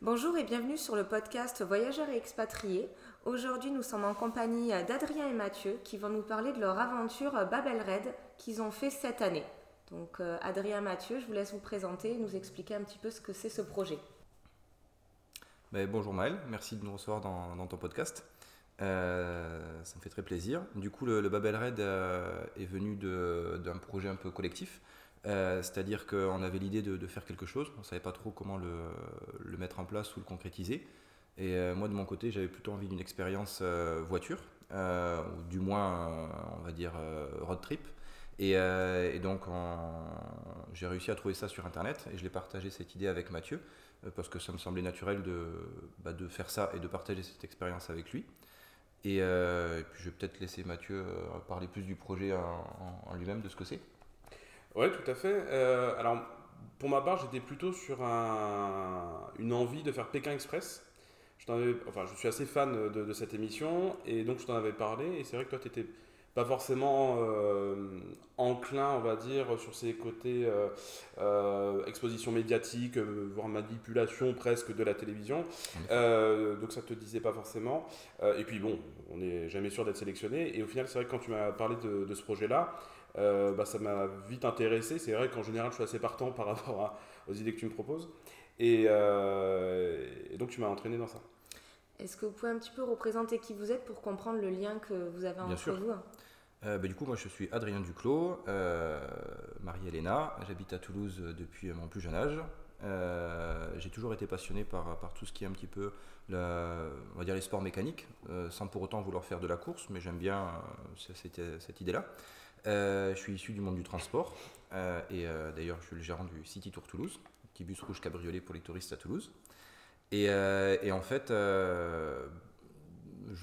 Bonjour et bienvenue sur le podcast Voyageurs et expatriés. Aujourd'hui, nous sommes en compagnie d'Adrien et Mathieu qui vont nous parler de leur aventure Babel Red qu'ils ont fait cette année. Donc, euh, Adrien Mathieu, je vous laisse vous présenter et nous expliquer un petit peu ce que c'est ce projet. Ben, bonjour Maël, merci de nous recevoir dans, ton podcast. Euh, ça me fait très plaisir. Du coup, le, Babel Red euh, est venu d'un projet un peu collectif. Euh, c'est-à-dire qu'on avait l'idée de, faire quelque chose, on ne savait pas trop comment le, mettre en place ou le concrétiser. Et euh, moi, de mon côté, j'avais plutôt envie d'une expérience euh, voiture, ou du moins, on va dire, road trip. Et, donc, j'ai réussi à trouver ça sur Internet et je l'ai partagé cette idée avec Mathieu, parce que ça me semblait naturel bah, de faire ça et de partager cette expérience avec lui. Et, puis, je vais peut-être laisser Mathieu parler plus du projet en lui-même, de ce que c'est. Oui, tout à fait. Euh, alors, pour ma part, j'étais plutôt sur une envie de faire Pékin Express. Je, enfin, je suis assez fan de, cette émission et donc je t'en avais parlé. Et c'est vrai que toi, tu n'étais pas forcément euh, enclin, on va dire, sur ces côtés euh, exposition médiatique, voire manipulation presque de la télévision. donc ça te disait pas forcément. et puis bon, on n'est jamais sûr d'être sélectionné. Et au final, c'est vrai que quand tu m'as parlé de ce projet-là, euh, bah, ça m'a vite intéressé. C'est vrai qu'en général, je suis assez partant par rapport aux idées que tu me proposes. Euh, et, donc, tu m'as entraîné dans ça. Est-ce que vous pouvez un petit peu représenter qui vous êtes pour comprendre le lien que vous avez Bien entre sûr. vous euh, bah, du coup, moi je suis Adrien Duclos, Marie-Hélène, j'habite à Toulouse depuis mon plus jeune âge. j'ai toujours été passionné par, par, tout ce qui est un petit peu on va dire les sports mécaniques, sans pour autant vouloir faire de la course, mais j'aime bien cette, cette idée-là. Euh, je suis issu du monde du transport euh, et euh, d'ailleurs je suis le gérant du City Tour Toulouse, petit bus rouge cabriolet pour les touristes à Toulouse. Et, en fait, je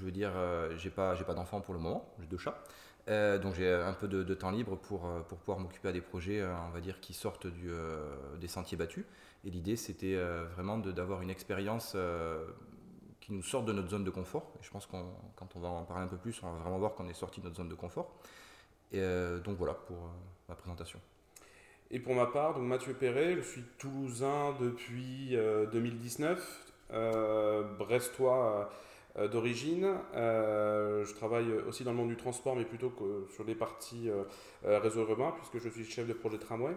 veux dire, j'ai pas, pas d'enfant pour le moment, j'ai deux chats. donc j'ai un peu de, temps libre pour, pour pouvoir m'occuper à des projets, on va dire, qui sortent des sentiers battus. Et l'idée, c'était vraiment d'avoir une expérience qui nous sorte de notre zone de confort. Et je pense que quand on va en parler un peu plus, on va vraiment voir qu'on est sorti de notre zone de confort. Et euh, donc voilà pour euh, ma présentation. Et pour ma part, donc Mathieu Perret, je suis toulousain depuis 2019, euh, brestois d'origine. je travaille aussi dans le monde du transport, mais plutôt que sur les parties réseau urbain, puisque je suis chef de projet tramway.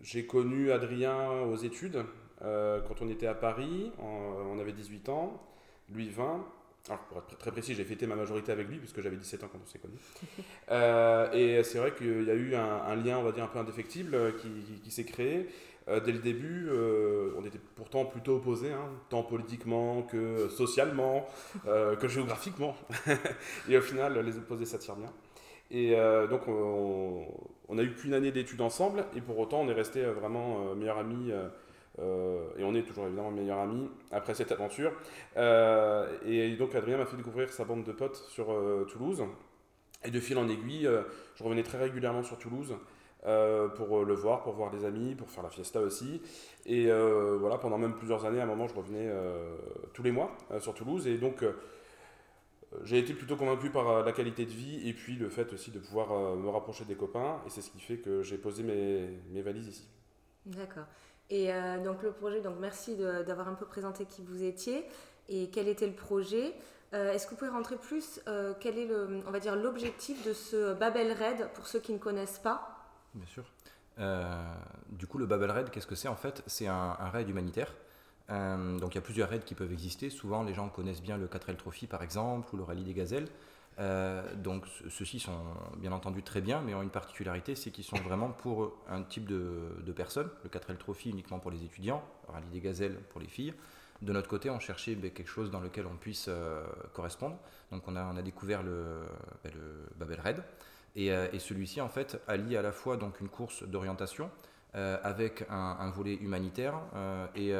J'ai connu Adrien aux études quand on était à Paris, on avait 18 ans, lui 20. Alors, pour être très précis, j'ai fêté ma majorité avec lui, puisque j'avais 17 ans quand on s'est connus. Euh, et c'est vrai qu'il y a eu un, lien, on va dire, un peu indéfectible euh, qui, s'est créé. Euh, dès le début, on était pourtant plutôt opposés, hein, tant politiquement que socialement, que géographiquement. et au final, les opposés s'attirent bien. Et donc, on, on a eu qu'une année d'études ensemble, et pour autant, on est resté vraiment meilleurs amis euh, et on est toujours évidemment meilleurs amis après cette aventure. Euh, et donc Adrien m'a fait découvrir sa bande de potes sur euh, Toulouse. Et de fil en aiguille, je revenais très régulièrement sur Toulouse pour le voir, pour voir des amis, pour faire la fiesta aussi. Et voilà, pendant même plusieurs années, à un moment, je revenais tous les mois sur Toulouse. Et donc, j'ai été plutôt convaincu par la qualité de vie et puis le fait aussi de pouvoir me rapprocher des copains. Et c'est ce qui fait que j'ai posé mes, mes valises ici. D'accord. Et euh, donc le projet, donc merci d'avoir un peu présenté qui vous étiez et quel était le projet. Euh, est-ce que vous pouvez rentrer plus euh, Quel est le, on va dire l'objectif de ce Babel Raid pour ceux qui ne connaissent pas? Bien sûr. du coup, le Babel Raid, qu'est-ce que c'est en fait? C'est un, un, raid humanitaire. donc il y a plusieurs raids qui peuvent exister. Souvent, les gens connaissent bien le 4L Trophy par exemple ou le Rallye des Gazelles. Euh, donc ceux-ci sont bien entendu très bien, mais ont une particularité, c'est qu'ils sont vraiment pour un type de, personnes. Le 4L Trophy uniquement pour les étudiants, Rallye des Gazelles pour les filles. De notre côté, on cherchait ben, quelque chose dans lequel on puisse euh, correspondre. Donc on a, on a découvert le, ben, Babel Red. Et, euh, et celui-ci, en fait, allie à la fois donc, une course d'orientation, avec un, volet humanitaire et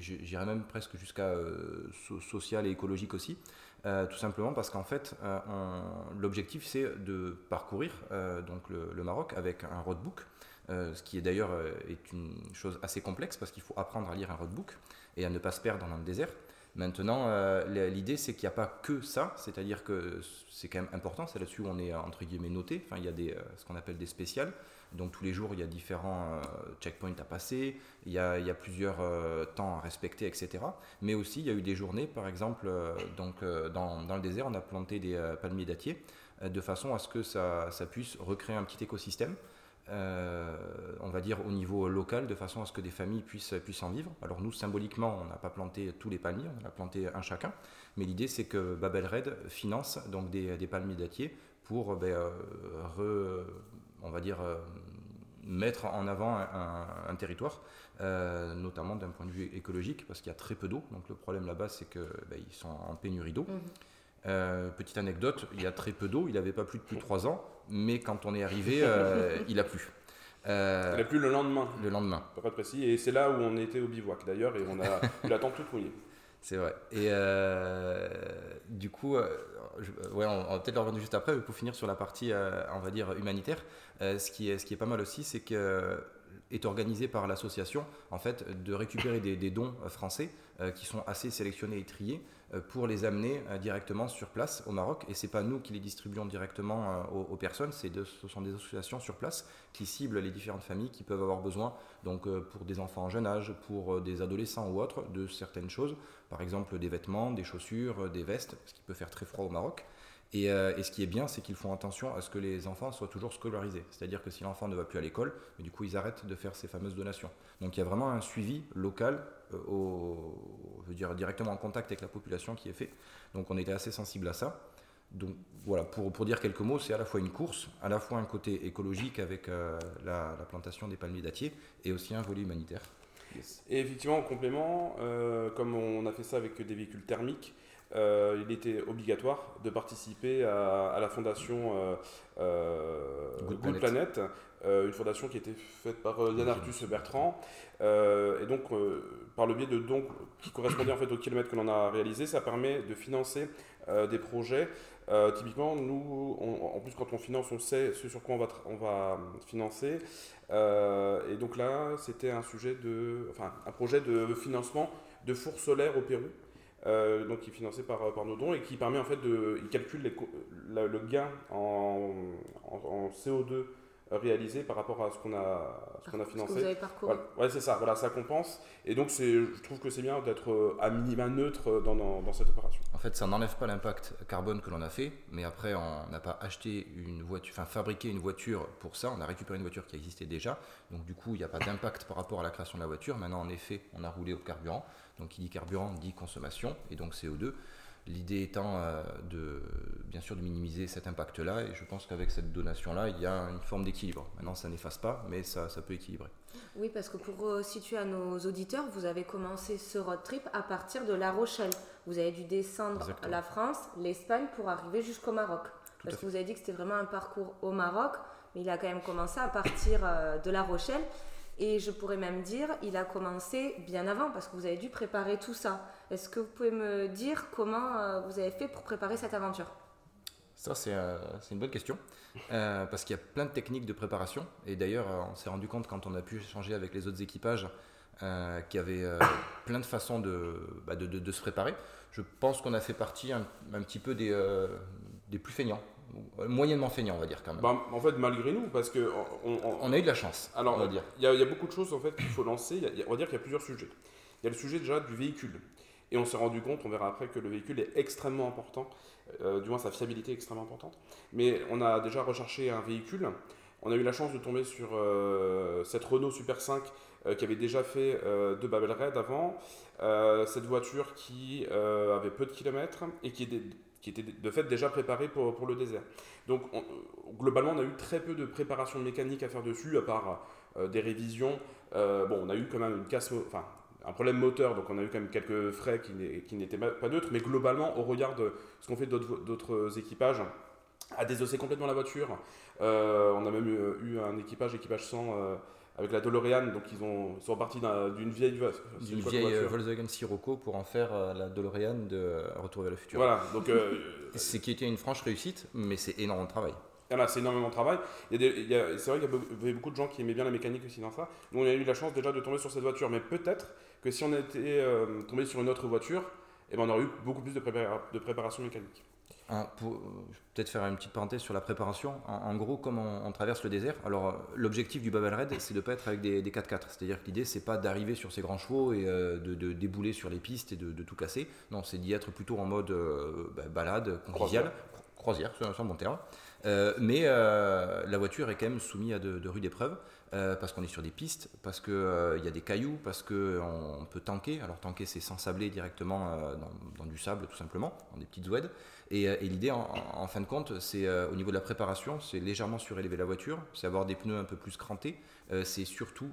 j'irais même presque jusqu'à social et écologique aussi. Euh, tout simplement parce qu'en fait, euh, l'objectif c'est de parcourir euh, donc le, Maroc avec un roadbook, ce qui est d'ailleurs est une chose assez complexe parce qu'il faut apprendre à lire un roadbook et à ne pas se perdre dans le désert. Maintenant, l'idée c'est qu'il n'y a pas que ça, c'est-à-dire que c'est quand même important, c'est là-dessus où on est entre guillemets noté. Enfin, il y a des, ce qu'on appelle des spéciales, Donc tous les jours, il y a différents checkpoints à passer, il y a, plusieurs temps à respecter, etc. Mais aussi, il y a eu des journées, par exemple, donc, dans, le désert, on a planté des palmiers dattiers de façon à ce que ça, puisse recréer un petit écosystème. Euh, on va dire au niveau local, de façon à ce que des familles puissent, en vivre. Alors nous, symboliquement, on n'a pas planté tous les palmiers, on a planté un chacun, mais l'idée c'est que Babel Red finance des, palmiers dattiers pour, ben, euh, on va dire, euh, mettre en avant un, territoire, notamment d'un point de vue écologique, parce qu'il y a très peu d'eau. Donc le problème là-bas, c'est qu'ils ben, sont en pénurie d'eau. Mmh. petite anecdote, il y a très peu d'eau, il n'avait pas plus de plus de 3 ans, mais quand on est arrivé, euh, il a plu. Euh, il a plu le lendemain. Le lendemain. Pas précis. Et c'est là où on était au bivouac d'ailleurs, et on a eu la tente toute mouillée. C'est vrai. Et euh, du coup, ouais, on, va peut-être revenir juste après, pour finir sur la partie, on va dire, humanitaire. ce, qui est, ce qui est pas mal aussi, c'est que est organisé par l'association en fait de récupérer des, dons français qui sont assez sélectionnés et triés euh, pour les amener euh, directement sur place au Maroc. Et c'est pas nous qui les distribuons directement euh, aux, personnes, ce sont des associations sur place qui ciblent les différentes familles qui peuvent avoir besoin, donc pour des enfants en jeune âge, pour des adolescents ou autres, de certaines choses, par exemple des vêtements, des chaussures, des vestes, parce qu'il peut faire très froid au Maroc. Et, ce qui est bien, c'est qu'ils font attention à ce que les enfants soient toujours scolarisés. C'est-à-dire que si l'enfant ne va plus à l'école, du coup, ils arrêtent de faire ces fameuses donations. Donc il y a vraiment un suivi local euh, au, dire, directement en contact avec la population qui est fait. Donc on était assez sensible à ça. Donc voilà, pour, pour dire quelques mots, c'est à la fois une course, à la fois un côté écologique avec euh, la, plantation des palmiers dattiers et aussi un volet humanitaire. Et effectivement, en complément, euh, comme on a fait ça avec des véhicules thermiques, il était obligatoire de participer à, la fondation Good, Planet, une fondation qui était faite par Yann Arthus Bertrand, euh, et donc, euh, par le biais de dons qui correspondaient en fait au kilomètre que l'on a réalisé, ça permet de financer euh, des projets. typiquement, nous, en plus, quand on finance, on sait ce sur quoi on va, on va financer. et donc là, c'était un sujet de, enfin, un projet de financement de fours solaires au Pérou. Donc qui est financé par, par nos dons et qui permet en fait de, il calcule le gain en, en CO2 réalisé par rapport à ce qu'on a, ce qu'on a financé. Que vous avez parcouru. Ouais, c'est ça, voilà, ça compense. Et donc, je trouve que c'est bien d'être euh, à minima neutre dans, dans, dans, cette opération. En fait, ça n'enlève pas l'impact carbone que l'on a fait, mais après, on n'a pas acheté une voiture, enfin, fabriqué une voiture pour ça, on a récupéré une voiture qui existait déjà. Donc, du coup, il n'y a pas d'impact par rapport à la création de la voiture. Maintenant, en effet, on a roulé au carburant. Donc, qui dit carburant dit consommation, et donc CO2. L'idée étant euh, de, bien sûr de minimiser cet impact-là, et je pense qu'avec cette donation-là, il y a une forme d'équilibre. Maintenant, ça n'efface pas, mais ça, ça, peut équilibrer. Oui, parce que pour situer à nos auditeurs, vous avez commencé ce road trip à partir de La Rochelle. Vous avez dû descendre la France, l'Espagne pour arriver jusqu'au Maroc. parce que vous avez dit que c'était vraiment un parcours au Maroc, mais il a quand même commencé à partir euh, de La Rochelle. Et je pourrais même dire, il a commencé bien avant parce que vous avez dû préparer tout ça. Est-ce que vous pouvez me dire comment euh, vous avez fait pour préparer cette aventure? Ça, c'est euh, une bonne question. Euh, parce qu'il y a plein de techniques de préparation. Et d'ailleurs, on s'est rendu compte quand on a pu échanger avec les autres équipages qu'il y avait plein de façons bah, de, se préparer. Je pense qu'on a fait partie un, petit peu des plus feignants moyennement feignant, on va dire quand même. Bah, en fait, malgré nous, parce que on, a eu de la chance. Alors, on va dire. Il y, a beaucoup de choses en fait qu'il faut lancer. on va dire qu'il y a plusieurs sujets. Il y a le sujet déjà du véhicule, et on s'est rendu compte, on verra après, que le véhicule est extrêmement important. Euh, du moins, sa fiabilité est extrêmement importante. Mais on a déjà recherché un véhicule. On a eu la chance de tomber sur euh, cette Renault Super 5 euh, qui avait déjà fait de Babel Red avant. cette voiture qui avait peu de kilomètres et qui est qui était de fait déjà préparé pour, pour le désert. Donc globalement, on a eu très peu de préparation mécanique à faire dessus, à part euh, des révisions. Euh, bon, on a eu quand même une casse, enfin un problème moteur, donc on a eu quand même quelques frais qui n'étaient pas neutres, mais globalement, au regard de ce qu'ont fait d'autres équipages, à désosser complètement la voiture. Euh, on a même eu, un équipage, équipage 100, avec la DeLorean. Donc ils, ont, sont partis d'une vieille, d'une vieille euh, Volkswagen Sirocco pour en faire euh, la DeLorean de euh, Retour vers le futur. Voilà, donc c'est qui était une franche réussite, mais c'est énormément de travail. Voilà, c'est énormément de travail. c'est vrai qu'il y avait beaucoup de gens qui aimaient bien la mécanique aussi dans ça. Nous, on a eu la chance déjà de tomber sur cette voiture, mais peut-être que si on était tombé sur une autre voiture, eh ben, on aurait eu beaucoup plus de, de préparation mécanique. Peut-être faire une petite parenthèse sur la préparation. En, gros, comme on, traverse le désert, alors l'objectif du Babel Red, c'est de ne pas être avec des, 4x4. C'est-à-dire que l'idée, c'est pas d'arriver sur ces grands chevaux et de, débouler sur les pistes et de, tout casser. Non, c'est d'y être plutôt en mode bah, balade, conviviale, croisière, c'est un bon terme. mais la voiture est quand même soumise à de, rudes épreuves. Euh, parce qu'on est sur des pistes, parce qu'il euh, y a des cailloux, parce qu'on peut tanker. Alors tanker, c'est s'ensabler directement euh, dans, du sable, tout simplement, dans des petites oueds. Et, l'idée, en, fin de compte, c'est au niveau de la préparation, c'est légèrement surélever la voiture, c'est avoir des pneus un peu plus crantés. c'est surtout,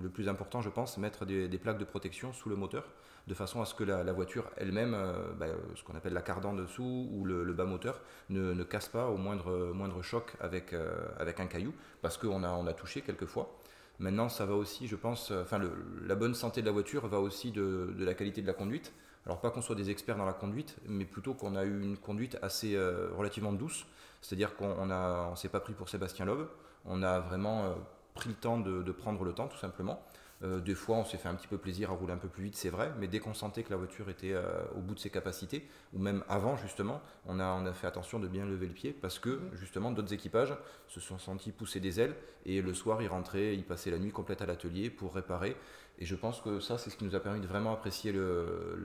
le plus important, je pense, mettre des, plaques de protection sous le moteur de façon à ce que la, voiture elle-même, euh, bah, ce qu'on appelle la cardan dessous ou le, bas moteur, ne, casse pas au moindre, choc avec, euh, avec un caillou, parce qu'on a, on a touché quelques fois. Maintenant, ça va aussi, je pense, euh, enfin, la bonne santé de la voiture va aussi de, la qualité de la conduite. Alors, pas qu'on soit des experts dans la conduite, mais plutôt qu'on a eu une conduite assez relativement douce. C'est-à-dire qu'on ne s'est pas pris pour Sébastien Loeb. On a vraiment pris le temps de, prendre le temps, tout simplement. Euh, des fois, on s'est fait un petit peu plaisir à rouler un peu plus vite, c'est vrai, mais dès qu'on sentait que la voiture était euh, au bout de ses capacités, ou même avant justement, on a, on a fait attention de bien lever le pied parce que justement d'autres équipages se sont sentis pousser des ailes et le soir ils rentraient, ils passaient la nuit complète à l'atelier pour réparer. Et je pense que ça, c'est ce qui nous a permis de vraiment apprécier le,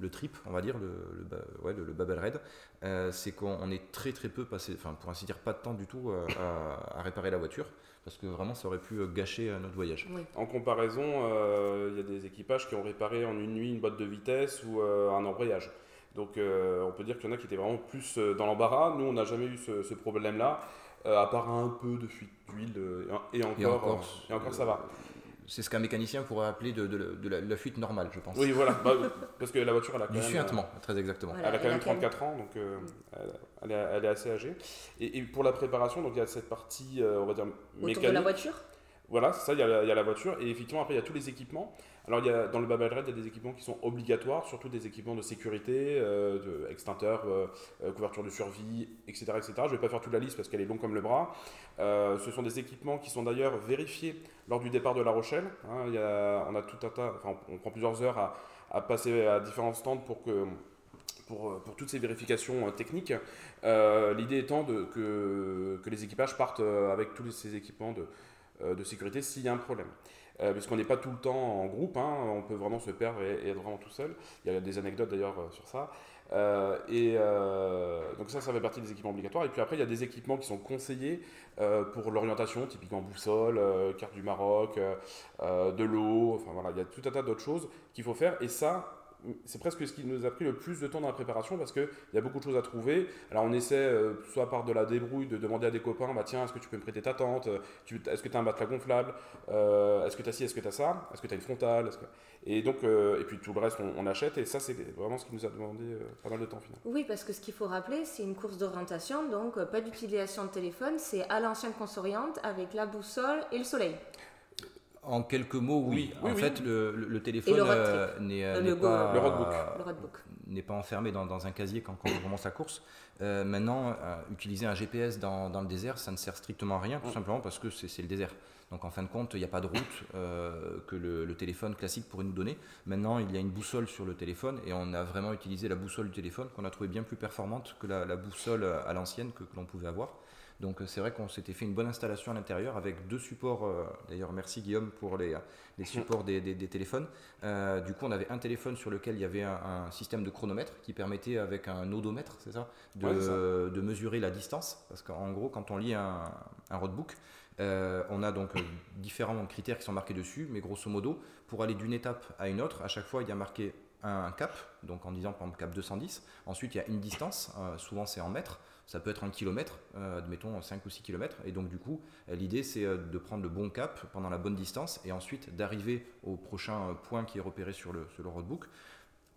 le, trip, on va dire, le, ouais, Babel Raid. Euh, c'est qu'on est très très peu passé, enfin pour ainsi dire pas de temps du tout à, à réparer la voiture parce que vraiment ça aurait pu euh, gâcher euh, notre voyage. En comparaison, euh, il y a des équipages qui ont réparé en une nuit une boîte de vitesse ou un embrayage. Donc on peut dire qu'il y en a qui étaient vraiment plus dans l'embarras. Nous, on n'a jamais eu ce, problème-là, à part un peu de fuite d'huile, et, encore, et encore, ça va c'est ce qu'un mécanicien pourrait appeler de, la, fuite normale, je pense. Oui, voilà, bah, parce que la voiture, elle a quand du suintement, très exactement. elle a quand même 34 ans, donc elle, est, assez âgée. Et, pour la préparation, donc il y a cette partie, euh, on va dire, mécanique. Autour de la voiture? Voilà, c'est ça, il y, a, la voiture. Et effectivement, après, il y a tous les équipements. Alors, il y a, dans le Babel Red, il y a des équipements qui sont obligatoires, surtout des équipements de sécurité, euh, extincteurs, euh, couverture de survie, etc., etc. Je ne vais pas faire toute la liste parce qu'elle est longue comme le bras. ce sont des équipements qui sont d'ailleurs vérifiés lors du départ de La Rochelle. Hein. on a tout un tas, enfin, on prend plusieurs heures à, passer à différents stands pour que pour, toutes ces vérifications techniques. Euh, l'idée étant que, que, les équipages partent euh, avec tous ces équipements de, euh, de sécurité s'il y a un problème. Puisqu'on n'est pas tout le temps en groupe, hein, on peut vraiment se perdre et, être vraiment tout seul. Il y a des anecdotes d'ailleurs sur ça. et donc ça, ça fait partie des équipements obligatoires. Et puis après, il y a des équipements qui sont conseillés pour l'orientation, typiquement boussole, carte du Maroc, de l'eau, enfin voilà, il y a tout un tas d'autres choses qu'il faut faire. Et ça, c'est presque ce qui nous a pris le plus de temps dans la préparation parce qu'il y a beaucoup de choses à trouver. Alors on essaie, euh, soit par de la débrouille, de demander à des copains, bah tiens, est-ce que tu peux me prêter ta tente? Est-ce que tu as un matelas gonflable? Euh, Est-ce que tu as ci? Est-ce que tu as ça? Est-ce que tu as une frontale? Et donc, euh, et puis tout le reste, on, achète. Et ça, c'est vraiment ce qui nous a demandé pas mal de temps finalement. Oui, parce que ce qu'il faut rappeler, c'est une course d'orientation, donc pas d'utilisation de téléphone, c'est à l'ancienne qu'on s'oriente avec la boussole et le soleil. En quelques mots, oui. en fait, le, téléphone n'est pas, enfermé dans, un casier quand, on commence la course. Euh, maintenant, euh, utiliser un GPS dans, le désert, ça ne sert strictement à rien, tout simplement parce que c'est le désert. Donc en fin de compte, il n'y a pas de route euh, que le, téléphone classique pourrait nous donner. Maintenant, il y a une boussole sur le téléphone et on a vraiment utilisé la boussole du téléphone qu'on a trouvé bien plus performante que la, boussole à l'ancienne que l'on pouvait avoir. Donc euh, c'est vrai qu'on s'était fait une bonne installation à l'intérieur avec deux supports. Euh, d'ailleurs, merci Guillaume pour les, supports des, téléphones. Euh, du coup, on avait un téléphone sur lequel il y avait un, système de chronomètre qui permettait, avec un odomètre, c'est ça, de, mesurer la distance. Parce qu'en gros, quand on lit un, roadbook, on a donc différents critères qui sont marqués dessus, mais grosso modo, pour aller d'une étape à une autre, à chaque fois, il y a marqué un cap, donc en disant par exemple cap 210. Ensuite, il y a une distance, souvent c'est en mètres. Ça peut être un kilomètre, euh, admettons 5 ou 6 kilomètres. Et donc, du coup, euh, l'idée, c'est euh, de prendre le bon cap pendant la bonne distance et ensuite d'arriver au prochain point qui est repéré sur le, sur le roadbook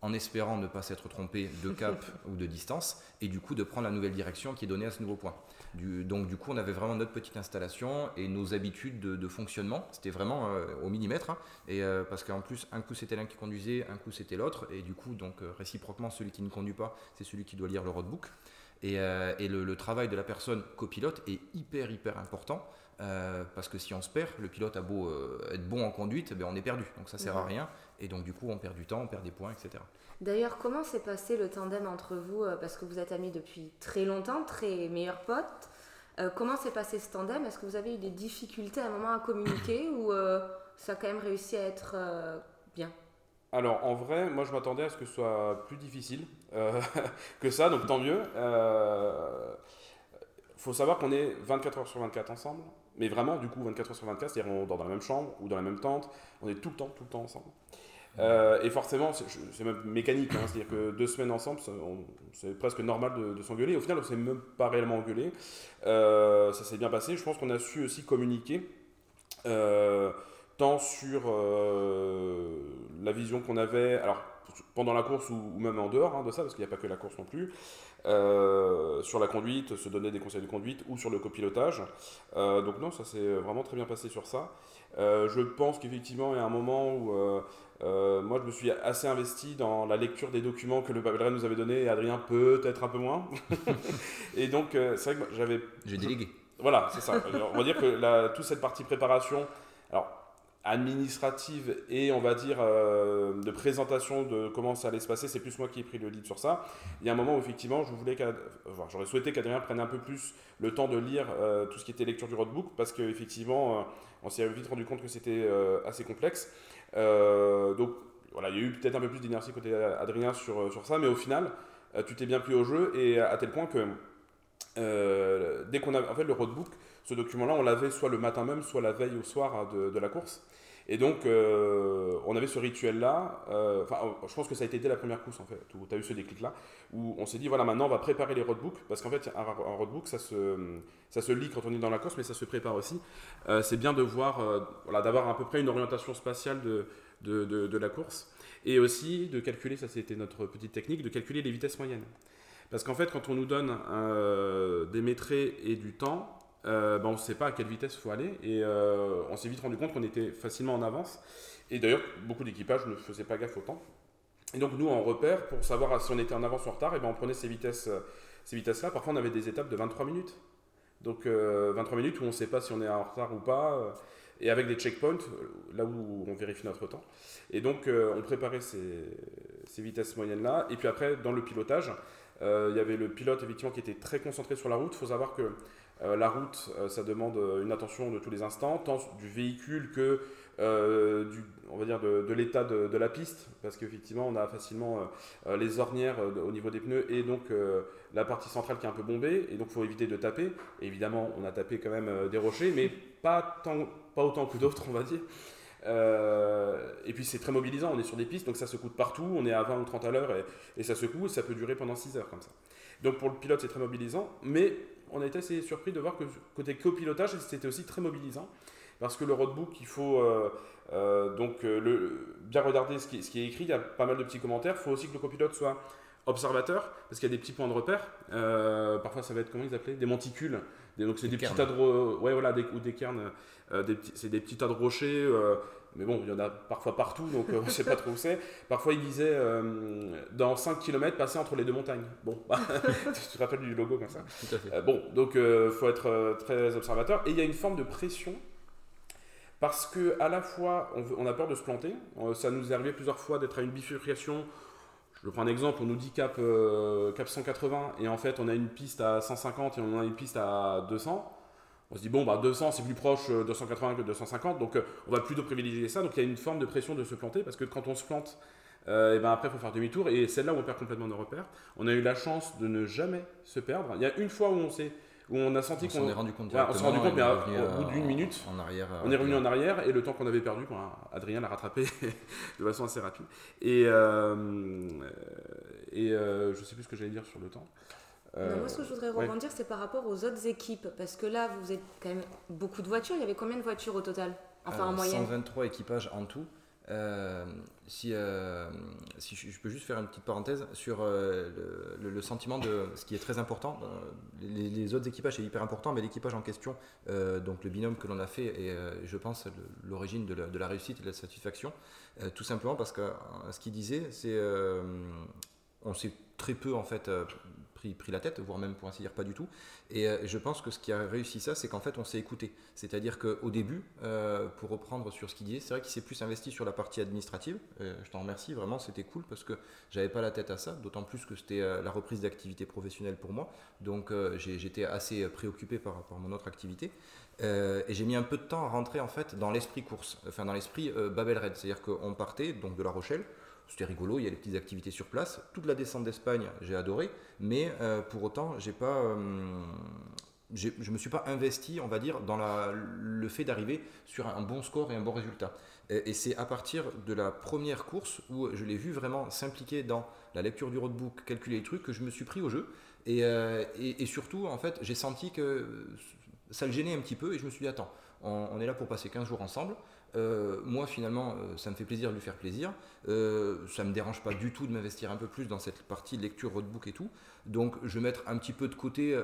en espérant ne pas s'être trompé de cap ou de distance, et du coup de prendre la nouvelle direction qui est donnée à ce nouveau point. donc du coup, on avait vraiment notre petite installation et nos habitudes de, fonctionnement, c'était vraiment au millimètre, hein. et parce qu'en plus, un coup c'était l'un qui conduisait, un coup c'était l'autre, et du coup, donc réciproquement, celui qui ne conduit pas, c'est celui qui doit lire le roadbook. Et, euh, le, travail de la personne copilote est hyper, hyper important. parce que si on se perd, le pilote a beau être bon en conduite, ben on est perdu. Donc ça sert à rien. Et donc du coup, on perd du temps, on perd des points, etc. D'ailleurs, comment s'est passé le tandem entre vous Parce que vous êtes amis depuis très longtemps, très meilleurs potes. comment s'est passé ce tandem? Est-ce que vous avez eu des difficultés à un moment à communiquer ou ça a quand même réussi à être bien? Alors en vrai, moi je m'attendais à ce que ce soit plus difficile euh, que ça, donc tant mieux. Il euh, faut savoir qu'on est 24 heures sur 24 ensemble, mais vraiment du coup 24 heures sur 24, c'est-à-dire on dort dans la même chambre ou dans la même tente, on est tout le temps, tout le temps ensemble. Euh, et forcément, c'est même mécanique, hein, c'est-à-dire que deux semaines ensemble, c'est presque normal de, s'engueuler. Au final, on s'est même pas réellement engueulé. ça s'est bien passé. Je pense qu'on a su aussi communiquer tant sur euh, la vision qu'on avait, alors pendant la course ou, même en dehors hein, de ça, parce qu'il n'y a pas que la course non plus, euh, sur la conduite, se donner des conseils de conduite ou sur le copilotage. Euh, donc non, ça s'est vraiment très bien passé sur ça. je pense qu'effectivement, il y a un moment où moi je me suis assez investi dans la lecture des documents que le Babelren nous avait donnés et Adrien peut-être un peu moins. et donc c'est vrai que j'avais... J'ai délégué. Voilà, c'est ça. On va dire que la, toute cette partie préparation, alors administrative et on va dire euh, de présentation de comment ça allait se passer, c'est plus moi qui ai pris le lead sur ça. Il y a un moment où effectivement je voulais j'aurais souhaité qu'Adrien prenne un peu plus le temps de lire euh, tout ce qui était lecture du roadbook parce qu'effectivement euh, on s'est vite rendu compte que c'était assez complexe. donc voilà, il y a eu peut-être un peu plus d'inertie côté Adrien sur, sur ça, mais au final tu t'es bien pris au jeu et à tel point que dès qu'on a en fait le roadbook, ce document-là, on l'avait soit le matin même, soit la veille au soir hein, de, la course. Et donc, euh, on avait ce rituel-là. Euh, enfin, je pense que ça a été dès la première course, en fait, où tu as eu ce déclic-là, où on s'est dit, voilà, maintenant, on va préparer les roadbooks, parce qu'en fait, un, roadbook, ça se, ça se lit quand on est dans la course, mais ça se prépare aussi. Euh, c'est bien de voir, voilà, d'avoir à peu près une orientation spatiale de, de, de, la course, et aussi de calculer, ça c'était notre petite technique, de calculer les vitesses moyennes. Parce qu'en fait, quand on nous donne des métrés et du temps, euh, ben, on ne sait pas à quelle vitesse il faut aller. Et euh, on s'est vite rendu compte qu'on était facilement en avance. Et d'ailleurs, beaucoup d'équipages ne faisaient pas gaffe au temps. Et donc, nous, en repère, pour savoir si on était en avance ou en retard, et ben, on prenait ces vitesses-là. Ces vitesses Parfois, on avait des étapes de 23 minutes. Donc, 23 euh, minutes où on ne sait pas si on est en retard ou pas. et avec des checkpoints, là où on vérifie notre temps. Et donc, on préparait ces, ces vitesses moyennes-là. Et puis après, dans le pilotage, il y avait le pilote, effectivement, qui était très concentré sur la route. Il faut savoir que euh, la route, euh, ça demande euh, une attention de tous les instants, tant du véhicule que du, on va dire de, l'état de, la piste, parce qu'effectivement on a facilement les ornières au niveau des pneus et donc la partie centrale qui est un peu bombée, et donc il faut éviter de taper. évidemment, on a tapé quand même des rochers, mais pas, tant, pas autant que d'autres, on va dire. et puis c'est très mobilisant, on est sur des pistes, donc ça secoue partout, on est à 20 ou 30 à l'heure et, et, ça secoue, et ça peut durer pendant 6 heures comme ça. Donc pour le pilote c'est très mobilisant, mais on a été assez surpris de voir que côté copilotage, c'était aussi très mobilisant. Parce que le roadbook, il faut euh, euh, donc euh, le, bien regarder ce qui, ce qui, est écrit. Il y a pas mal de petits commentaires. Il faut aussi que le copilote soit observateur, parce qu'il y a des petits points de repère. parfois, ça va être, comment ils appelaient? Des monticules. donc, c'est des, petits tas de, ouais, voilà, des, ou des cairns. c'est des petits tas de rochers mais bon, il y en a parfois partout, donc euh, on ne sait pas trop où c'est. Parfois, il disait euh, dans 5 km, passer entre les deux montagnes. Bon, tu te rappelles du logo comme ça Tout à fait. Euh, bon, donc il faut être très observateur. Et il y a une forme de pression parce que à la fois, on, a peur de se planter. ça nous est arrivé plusieurs fois d'être à une bifurcation. Je prends un exemple, on nous dit cap, cap 180 et en fait on a une piste à 150 et on a une piste à 200 on se dit, bon, bah, 200, c'est plus proche de 280 que 250, donc euh, on va plutôt privilégier ça. Donc il y a une forme de pression de se planter, parce que quand on se plante, euh, et ben après, il faut faire demi-tour, et c'est là où on perd complètement nos repères. On a eu la chance de ne jamais se perdre. Il y a une fois où on s'est où on a senti qu'on s'en est rendu compte on s'est rendu compte mais au bout d'une minute en arrière on est revenu en arrière et le temps qu'on avait perdu Adrien l'a rattrapé de façon assez rapide et euh, et je sais plus ce que j'allais dire sur le temps euh, moi, ce que je voudrais rebondir, c'est par rapport aux autres équipes. Parce que là, vous êtes quand même beaucoup de voitures. Il y avait combien de voitures au total? Enfin, en moyenne 123 équipages en tout. Euh, si, euh, si je, peux juste faire une petite parenthèse sur le, sentiment de ce qui est très important. Les, autres équipages, c'est hyper important, mais l'équipage en question, donc le binôme que l'on a fait, est, je pense, l'origine de, de, la réussite et de la satisfaction. tout simplement parce que ce qu'il disait, c'est on s'est très peu en fait pris, pris la tête, voire même pour ainsi dire pas du tout. Et euh, je pense que ce qui a réussi ça, c'est qu'en fait on s'est écouté. C'est-à-dire qu'au début, euh, pour reprendre sur ce qu'il disait, c'est vrai qu'il s'est plus investi sur la partie administrative. je t'en remercie, vraiment c'était cool parce que j'avais pas la tête à ça, d'autant plus que c'était la reprise d'activité professionnelle pour moi. Donc j'étais assez préoccupé par, par mon autre activité. et j'ai mis un peu de temps à rentrer en fait dans l'esprit course, enfin dans l'esprit Babel Red, c'est-à-dire qu'on partait donc de La Rochelle, c'était rigolo, il y a des petites activités sur place. Toute la descente d'Espagne, j'ai adoré, mais euh, pour autant, j'ai pas, euh, je ne me suis pas investi, on va dire, dans le fait d'arriver sur un, bon score et un bon résultat. Et, c'est à partir de la première course où je l'ai vu vraiment s'impliquer dans la lecture du roadbook, calculer les trucs, que je me suis pris au jeu. Et, euh, surtout, en fait, j'ai senti que ça le gênait un petit peu et je me suis dit, attends, on, on est là pour passer 15 jours ensemble. Euh, moi, finalement, euh, ça me fait plaisir de lui faire plaisir. Euh, ça ne me dérange pas du tout de m'investir un peu plus dans cette partie lecture roadbook et tout. Donc, je vais mettre un petit peu de côté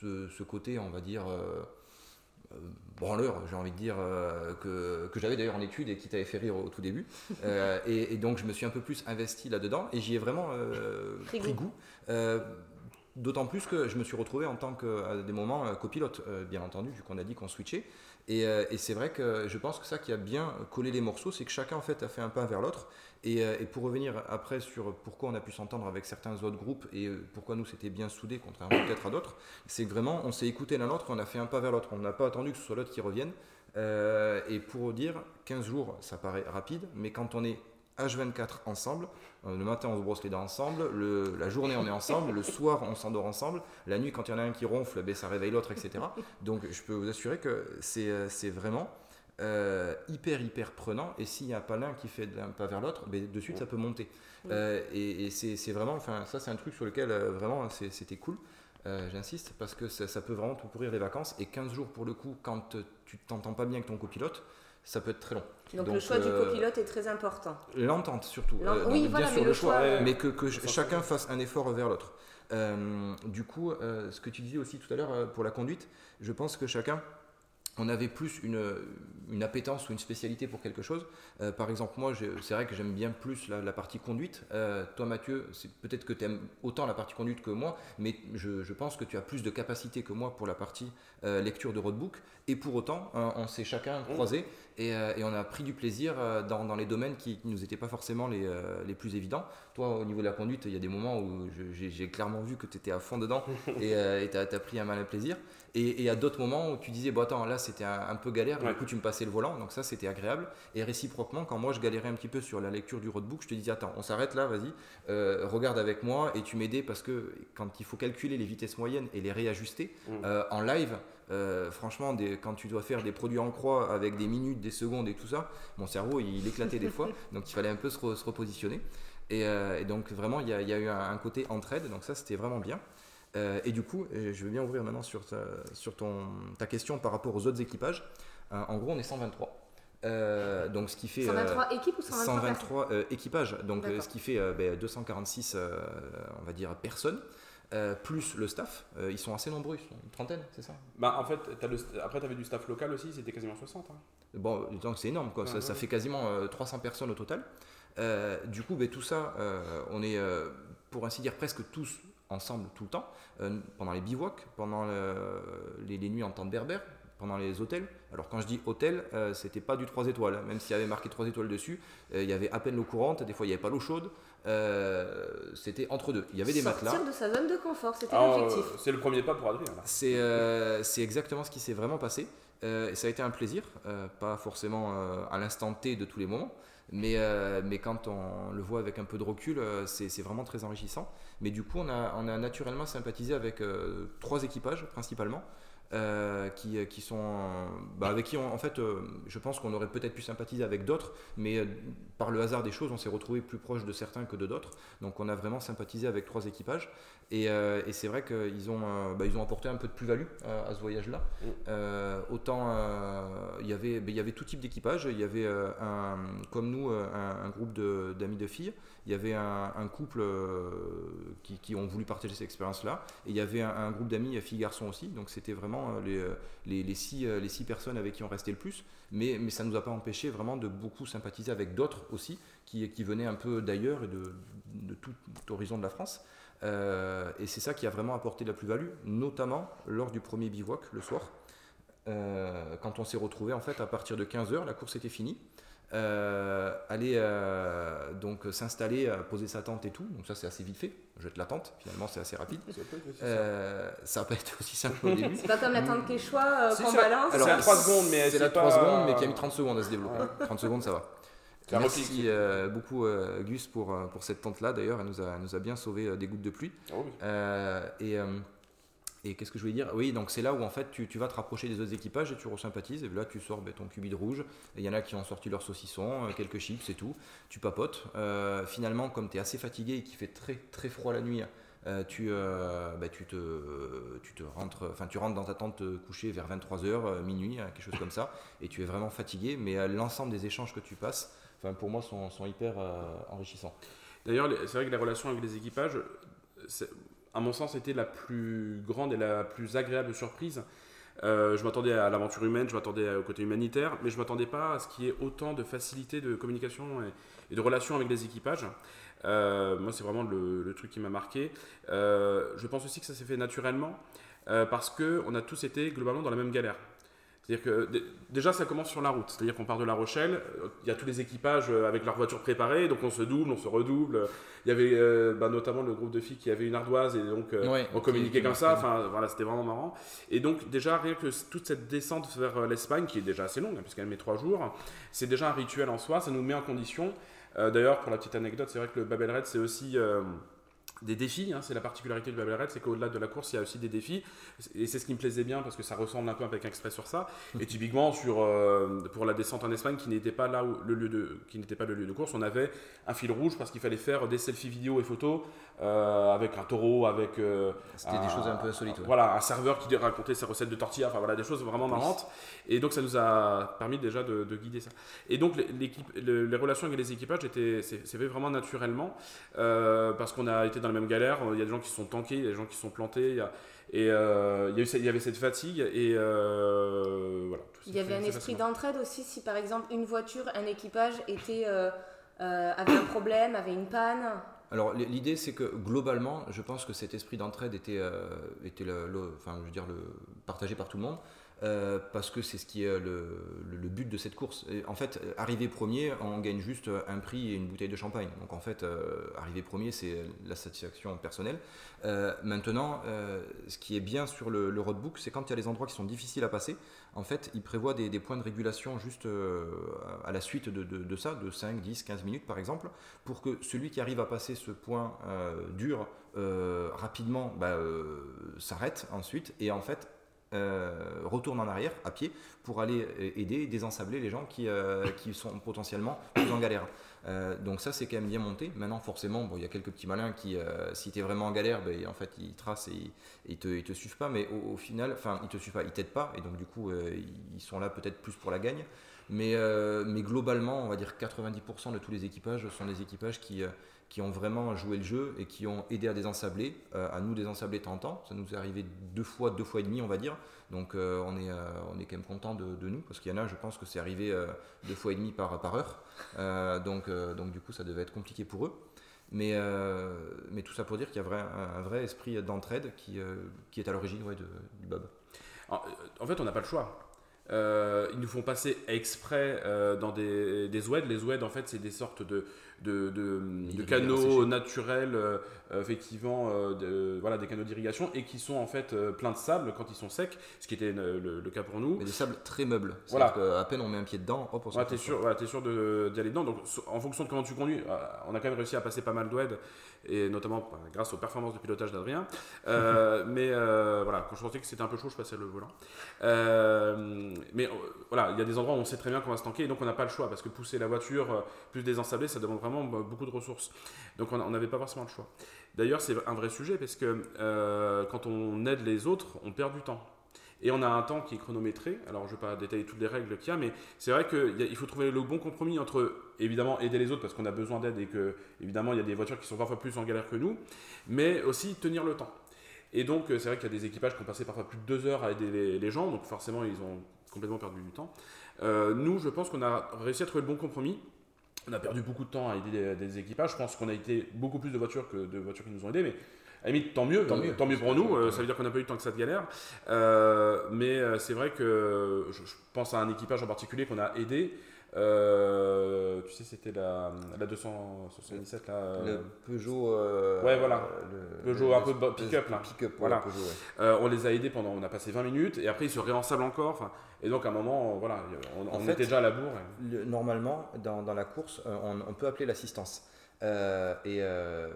ce, côté, on va dire, branleur, j'ai envie de dire, que, que j'avais d'ailleurs en études et qui t'avait fait rire au tout début. Et, donc, je me suis un peu plus investi là-dedans et j'y ai vraiment pris goût. D'autant plus que je me suis retrouvé en tant que, des moments, copilote, bien entendu, vu qu'on a dit qu'on switchait. Euh, et, c'est vrai que je pense que ça qui a bien collé les morceaux, c'est que chacun en fait a fait un pas vers l'autre. Et, euh, pour revenir après sur pourquoi on a pu s'entendre avec certains autres groupes et euh, pourquoi nous c'était bien soudé contrairement peut-être à d'autres, c'est que vraiment on s'est écouté l'un l'autre, on a fait un pas vers l'autre. On n'a pas attendu que ce soit l'autre qui revienne. et pour dire, 15 jours, ça paraît rapide, mais quand on est H24 ensemble. Euh, le matin, on se brosse les dents ensemble. la journée, on est ensemble. Le soir, on s'endort ensemble. La nuit, quand il y en a un qui ronfle, ben, ça réveille l'autre, etc. Donc, je peux vous assurer que c'est euh, vraiment euh, hyper, hyper prenant. Et s'il n'y a pas l'un qui fait un pas vers l'autre, ben, de suite, ça peut monter. et, c'est vraiment, enfin, ça, c'est un truc sur lequel vraiment c'était cool. J'insiste parce que ça, ça, peut vraiment te pourrir les vacances. Et 15 jours pour le coup, quand tu t'entends pas bien avec ton copilote, ça peut être très long. Donc, le choix du euh, copilote est très important. L'entente surtout. Euh, oui, bien sûr le choix, mais que, que chacun fasse un effort vers l'autre. Euh, du coup, ce que tu disais aussi tout à l'heure pour la conduite, je pense que chacun on avait plus une, une, appétence ou une spécialité pour quelque chose. Euh, par exemple, moi, c'est vrai que j'aime bien plus la, partie conduite. Euh, toi, Mathieu, c'est peut-être que tu aimes autant la partie conduite que moi, mais je, pense que tu as plus de capacité que moi pour la partie euh, lecture de roadbook. Et pour autant, on s'est chacun mmh. Croisé et, on a pris du plaisir dans, les domaines qui ne nous étaient pas forcément les, les, plus évidents. Toi, au niveau de la conduite, il y a des moments où j'ai clairement vu que tu étais à fond dedans et tu as, as, pris un malin plaisir. Et, à d'autres moments où tu disais, bon attends, là c'était un, peu galère, du coup tu me passais le volant, donc ça c'était agréable. Et réciproquement, quand moi je galérais un petit peu sur la lecture du roadbook, je te disais, attends, on s'arrête là, vas-y, euh, regarde avec moi, et tu m'aidais parce que quand il faut calculer les vitesses moyennes et les réajuster mm. euh, en live, euh, franchement, des, quand tu dois faire des produits en croix avec des minutes, des secondes et tout ça, mon cerveau il, éclatait des fois, donc il fallait un peu se, repositionner. Et, donc vraiment, il y, a eu un, un côté entraide, donc ça c'était vraiment bien. Euh, et du coup, je veux bien ouvrir maintenant sur ta, sur ton, ta question par rapport aux autres équipages. Euh, en gros, on est 123. Euh, donc ce qui fait 123 équipes ou 123, équipages donc ce qui fait 246 ben, on va dire personnes plus le staff ils sont assez nombreux ils sont une trentaine c'est ça? Bah en fait après tu avais du staff local aussi c'était quasiment 60 hein. bon donc c'est énorme quoi ça, ça, fait quasiment 300 personnes au total du coup ben, tout ça on est pour ainsi dire presque tous ensemble tout le temps, euh, pendant les bivouacs, pendant les, nuits en tente berbère, pendant les hôtels. Alors quand je dis hôtel, euh, c'était pas du 3 étoiles, hein. même s'il y avait marqué 3 étoiles dessus, euh, il y avait à peine l'eau courante, des fois il n'y avait pas l'eau chaude, c'était entre deux. Il y avait des matelas. Sortir de sa zone de confort, c'était l'objectif. c'est le premier pas pour Adrien. C'est exactement ce qui s'est vraiment passé. et ça a été un plaisir, pas forcément à l'instant T de tous les moments, mais, euh, mais quand on le voit avec un peu de recul, euh, c'est vraiment très enrichissant. Mais du coup, on a, on a naturellement sympathisé avec euh, trois équipages principalement. Euh, qui, qui, sont bah, avec qui en fait je pense qu'on aurait peut-être pu sympathiser avec d'autres mais par le hasard des choses on s'est retrouvé plus proche de certains que de d'autres. Donc on a vraiment sympathisé avec trois équipages. Et, et c'est vrai qu'ils ont, bah, ils ont apporté un peu de plus-value à ce voyage là mm. autant il y avait bah, il y avait tout type d'équipage. Il y avait un, comme nous un, un groupe d'amis de, filles il y avait un, couple qui, qui, ont voulu partager cette expérience là et il y avait un, groupe d'amis filles garçons aussi donc c'était vraiment euh, euh, les, six, euh, les six personnes avec qui on restait le plus, mais, mais ça ne nous a pas empêché vraiment de beaucoup sympathiser avec d'autres aussi, qui, qui venaient un peu d'ailleurs et de, de, tout, horizon de la France. et c'est ça qui a vraiment apporté de la plus-value, notamment lors du premier bivouac le soir. quand on s'est retrouvé en fait à partir de 15h, la course était finie. Euh, aller euh, donc s'installer, poser sa tente et tout. Donc ça c'est assez vite fait. Jette la tente, finalement c'est assez rapide. Ça n'a pas été aussi simple au début. C'est pas comme la tente Quechua qu'on balance. C'est la 3 secondes, mais c'est la 3 secondes, mais qui a mis 30 secondes à se développer. 30 secondes ça va. Merci beaucoup Gus pour, pour cette tente là d'ailleurs, elle nous a, nous a bien sauvé des gouttes de pluie. Oh et et qu'est-ce que je voulais dire? Oui, donc c'est là où en fait tu, vas te rapprocher des autres équipages et tu resympathises. Et là tu sors ben, ton cubi de rouge. Il y en a qui ont sorti leur saucisson, euh, quelques chips et tout. Tu papotes. Euh, finalement, comme tu es assez fatigué et qu'il fait très très froid la nuit, euh, tu, ben, tu, te, rentres, tu rentres dans ta tente coucher vers 23h, minuit, hein, quelque chose comme ça, et tu es vraiment fatigué. Mais l'ensemble des échanges que tu passes, pour moi, sont, sont hyper enrichissants. D'ailleurs, c'est vrai que les relations avec les équipages, à mon sens, était la plus grande et la plus agréable surprise. Euh, je m'attendais à l'aventure humaine, je m'attendais au côté humanitaire, mais je ne m'attendais pas à ce qu'il y ait autant de facilité de communication et, de relations avec les équipages. Euh, moi, c'est vraiment le, truc qui m'a marqué. Euh, je pense aussi que ça s'est fait naturellement parce qu'on a tous été globalement dans la même galère. C'est-à-dire que déjà ça commence sur la route, c'est-à-dire qu'on part de La Rochelle, euh, il y a tous les équipages euh, avec leur voiture préparée, donc on se double, on se redouble. Il y avait euh, bah, notamment le groupe de filles qui avait une ardoise et donc on communiquait comme ça, enfin voilà, c'était vraiment marrant. Et donc déjà rien que toute cette descente vers l'Espagne, qui est déjà assez longue, hein, puisqu'elle met trois jours, c'est déjà un rituel en soi, ça nous met en condition. D'ailleurs, pour la petite anecdote, c'est vrai que le Babel Red, c'est aussi des défis, hein, c'est la particularité du Babel Red, c'est qu'au-delà de la course, il y a aussi des défis, et c'est ce qui me plaisait bien parce que ça ressemble un peu avec Express sur ça. Et typiquement sur euh, pour la descente en Espagne, qui n'était pas là où le lieu de qui n'était pas le lieu de course, on avait un fil rouge parce qu'il fallait faire des selfies vidéo et photos euh, avec un taureau, avec euh, c'était des choses un peu insolites. Voilà, un serveur qui racontait ses recettes de tortilla, enfin voilà des choses vraiment marrantes. Et donc ça nous a permis déjà de, guider ça. Et donc l'équipe, les relations avec les équipages étaient, c'est fait vraiment naturellement parce qu'on a été dans la même galère. Il y a des gens qui sont tankés, il y a des gens qui sont plantés. Il y a, et euh, il, y avait cette fatigue et euh, voilà. Il y avait un esprit d'entraide aussi si par exemple une voiture, un équipage était, euh, avait un problème, avait une panne. Alors l'idée c'est que globalement, je pense que cet esprit d'entraide était, était le, enfin, je veux dire, le, partagé par tout le monde. Euh, parce que c'est ce qui est le, but de cette course. en fait, arriver premier, on gagne juste un prix et une bouteille de champagne. Donc en fait, euh, arriver premier, c'est la satisfaction personnelle. Euh, maintenant, ce qui est bien sur le, roadbook, c'est quand il y a des endroits qui sont difficiles à passer, en fait, il prévoit des, points de régulation juste à la suite de, ça, de 5, 10, 15 minutes par exemple, pour que celui qui arrive à passer ce point dur rapidement bah, s'arrête ensuite et en fait euh, retourne en arrière à pied pour aller euh, aider désensabler les gens qui, euh, qui sont potentiellement plus en galère. donc ça c'est quand même bien monté. Maintenant forcément bon il y a quelques petits malins qui si tu es vraiment en galère ben, en fait ils tracent et, ils, ils te suivent pas mais au, final enfin ils te suivent pas ils t'aident pas et donc du coup ils sont là peut-être plus pour la gagne mais, mais globalement on va dire 90% de tous les équipages sont des équipages qui qui ont vraiment joué le jeu et qui ont aidé à désensabler, euh, à nous désensabler tant temps. Ça nous est arrivé deux fois, deux fois et demi, on va dire. Donc euh, on, est, euh, on est quand même content de, nous, parce qu'il y en a, je pense que c'est arrivé deux fois et demi par, heure. donc, du coup, ça devait être compliqué pour eux. Mais, tout ça pour dire qu'il y a un, vrai esprit d'entraide qui, est à l'origine ouais, du Bob. En, fait, on n'a pas le choix. ils nous font passer exprès dans des, des. Les oueds, en fait, c'est des sortes de, de, de, canaux naturels, euh, effectivement, euh, de, voilà, des canaux d'irrigation, et qui sont en fait euh, pleins de sable quand ils sont secs, ce qui était le, cas pour nous. Mais des sables très meubles. Voilà. À peine on met un pied dedans, hop, on voilà, T'es sûr, voilà, es sûr d'y aller dedans. Donc, en fonction de comment tu conduis, on a quand même réussi à passer pas mal d'oued, et notamment bah, grâce aux performances de pilotage d'Adrien. mais voilà, quand je sentais que c'était un peu chaud, je passais le volant. mais voilà, il y a des endroits où on sait très bien qu'on va se tanker, et donc on n'a pas le choix, parce que pousser la voiture, plus désensabler, ça demande vraiment bah, beaucoup de ressources. Donc on n'avait pas forcément le choix. D'ailleurs, c'est un vrai sujet parce que euh, quand on aide les autres, on perd du temps. Et on a un temps qui est chronométré. Alors, je ne vais pas détailler toutes les règles qu'il y a, mais c'est vrai qu'il faut trouver le bon compromis entre, évidemment, aider les autres parce qu'on a besoin d'aide et que, évidemment, il y a des voitures qui sont parfois plus en galère que nous, mais aussi tenir le temps. Et donc, c'est vrai qu'il y a des équipages qui ont passé parfois plus de deux heures à aider les, gens, donc forcément, ils ont complètement perdu du temps. Euh, nous, je pense qu'on a réussi à trouver le bon compromis on a perdu beaucoup de temps à aider des, équipages. Je pense qu'on a été beaucoup plus de voitures que de voitures qui nous ont aidés, mais la limite, tant mieux, Tant mieux. tant mieux pour nous, euh, ça veut dire qu'on n'a pas eu tant que ça de galère. Euh, mais euh, c'est vrai que je, je pense à un équipage en particulier qu'on a aidé. Euh, tu sais, c'était la, la 277 là. euh, Le Peugeot. euh, Ouais, voilà. Le, Peugeot le- un peu pick-up, là. Pick-up, Voilà. Peugeot, ouais. Euh, on les a aidés pendant, on a passé 20 minutes et après ils se réensablent encore. Et donc à un moment, voilà, on, En on fait, était déjà à la bourre. et- Le- normalement, dans, dans la course, on, on peut appeler l'assistance. Euh, et, euh,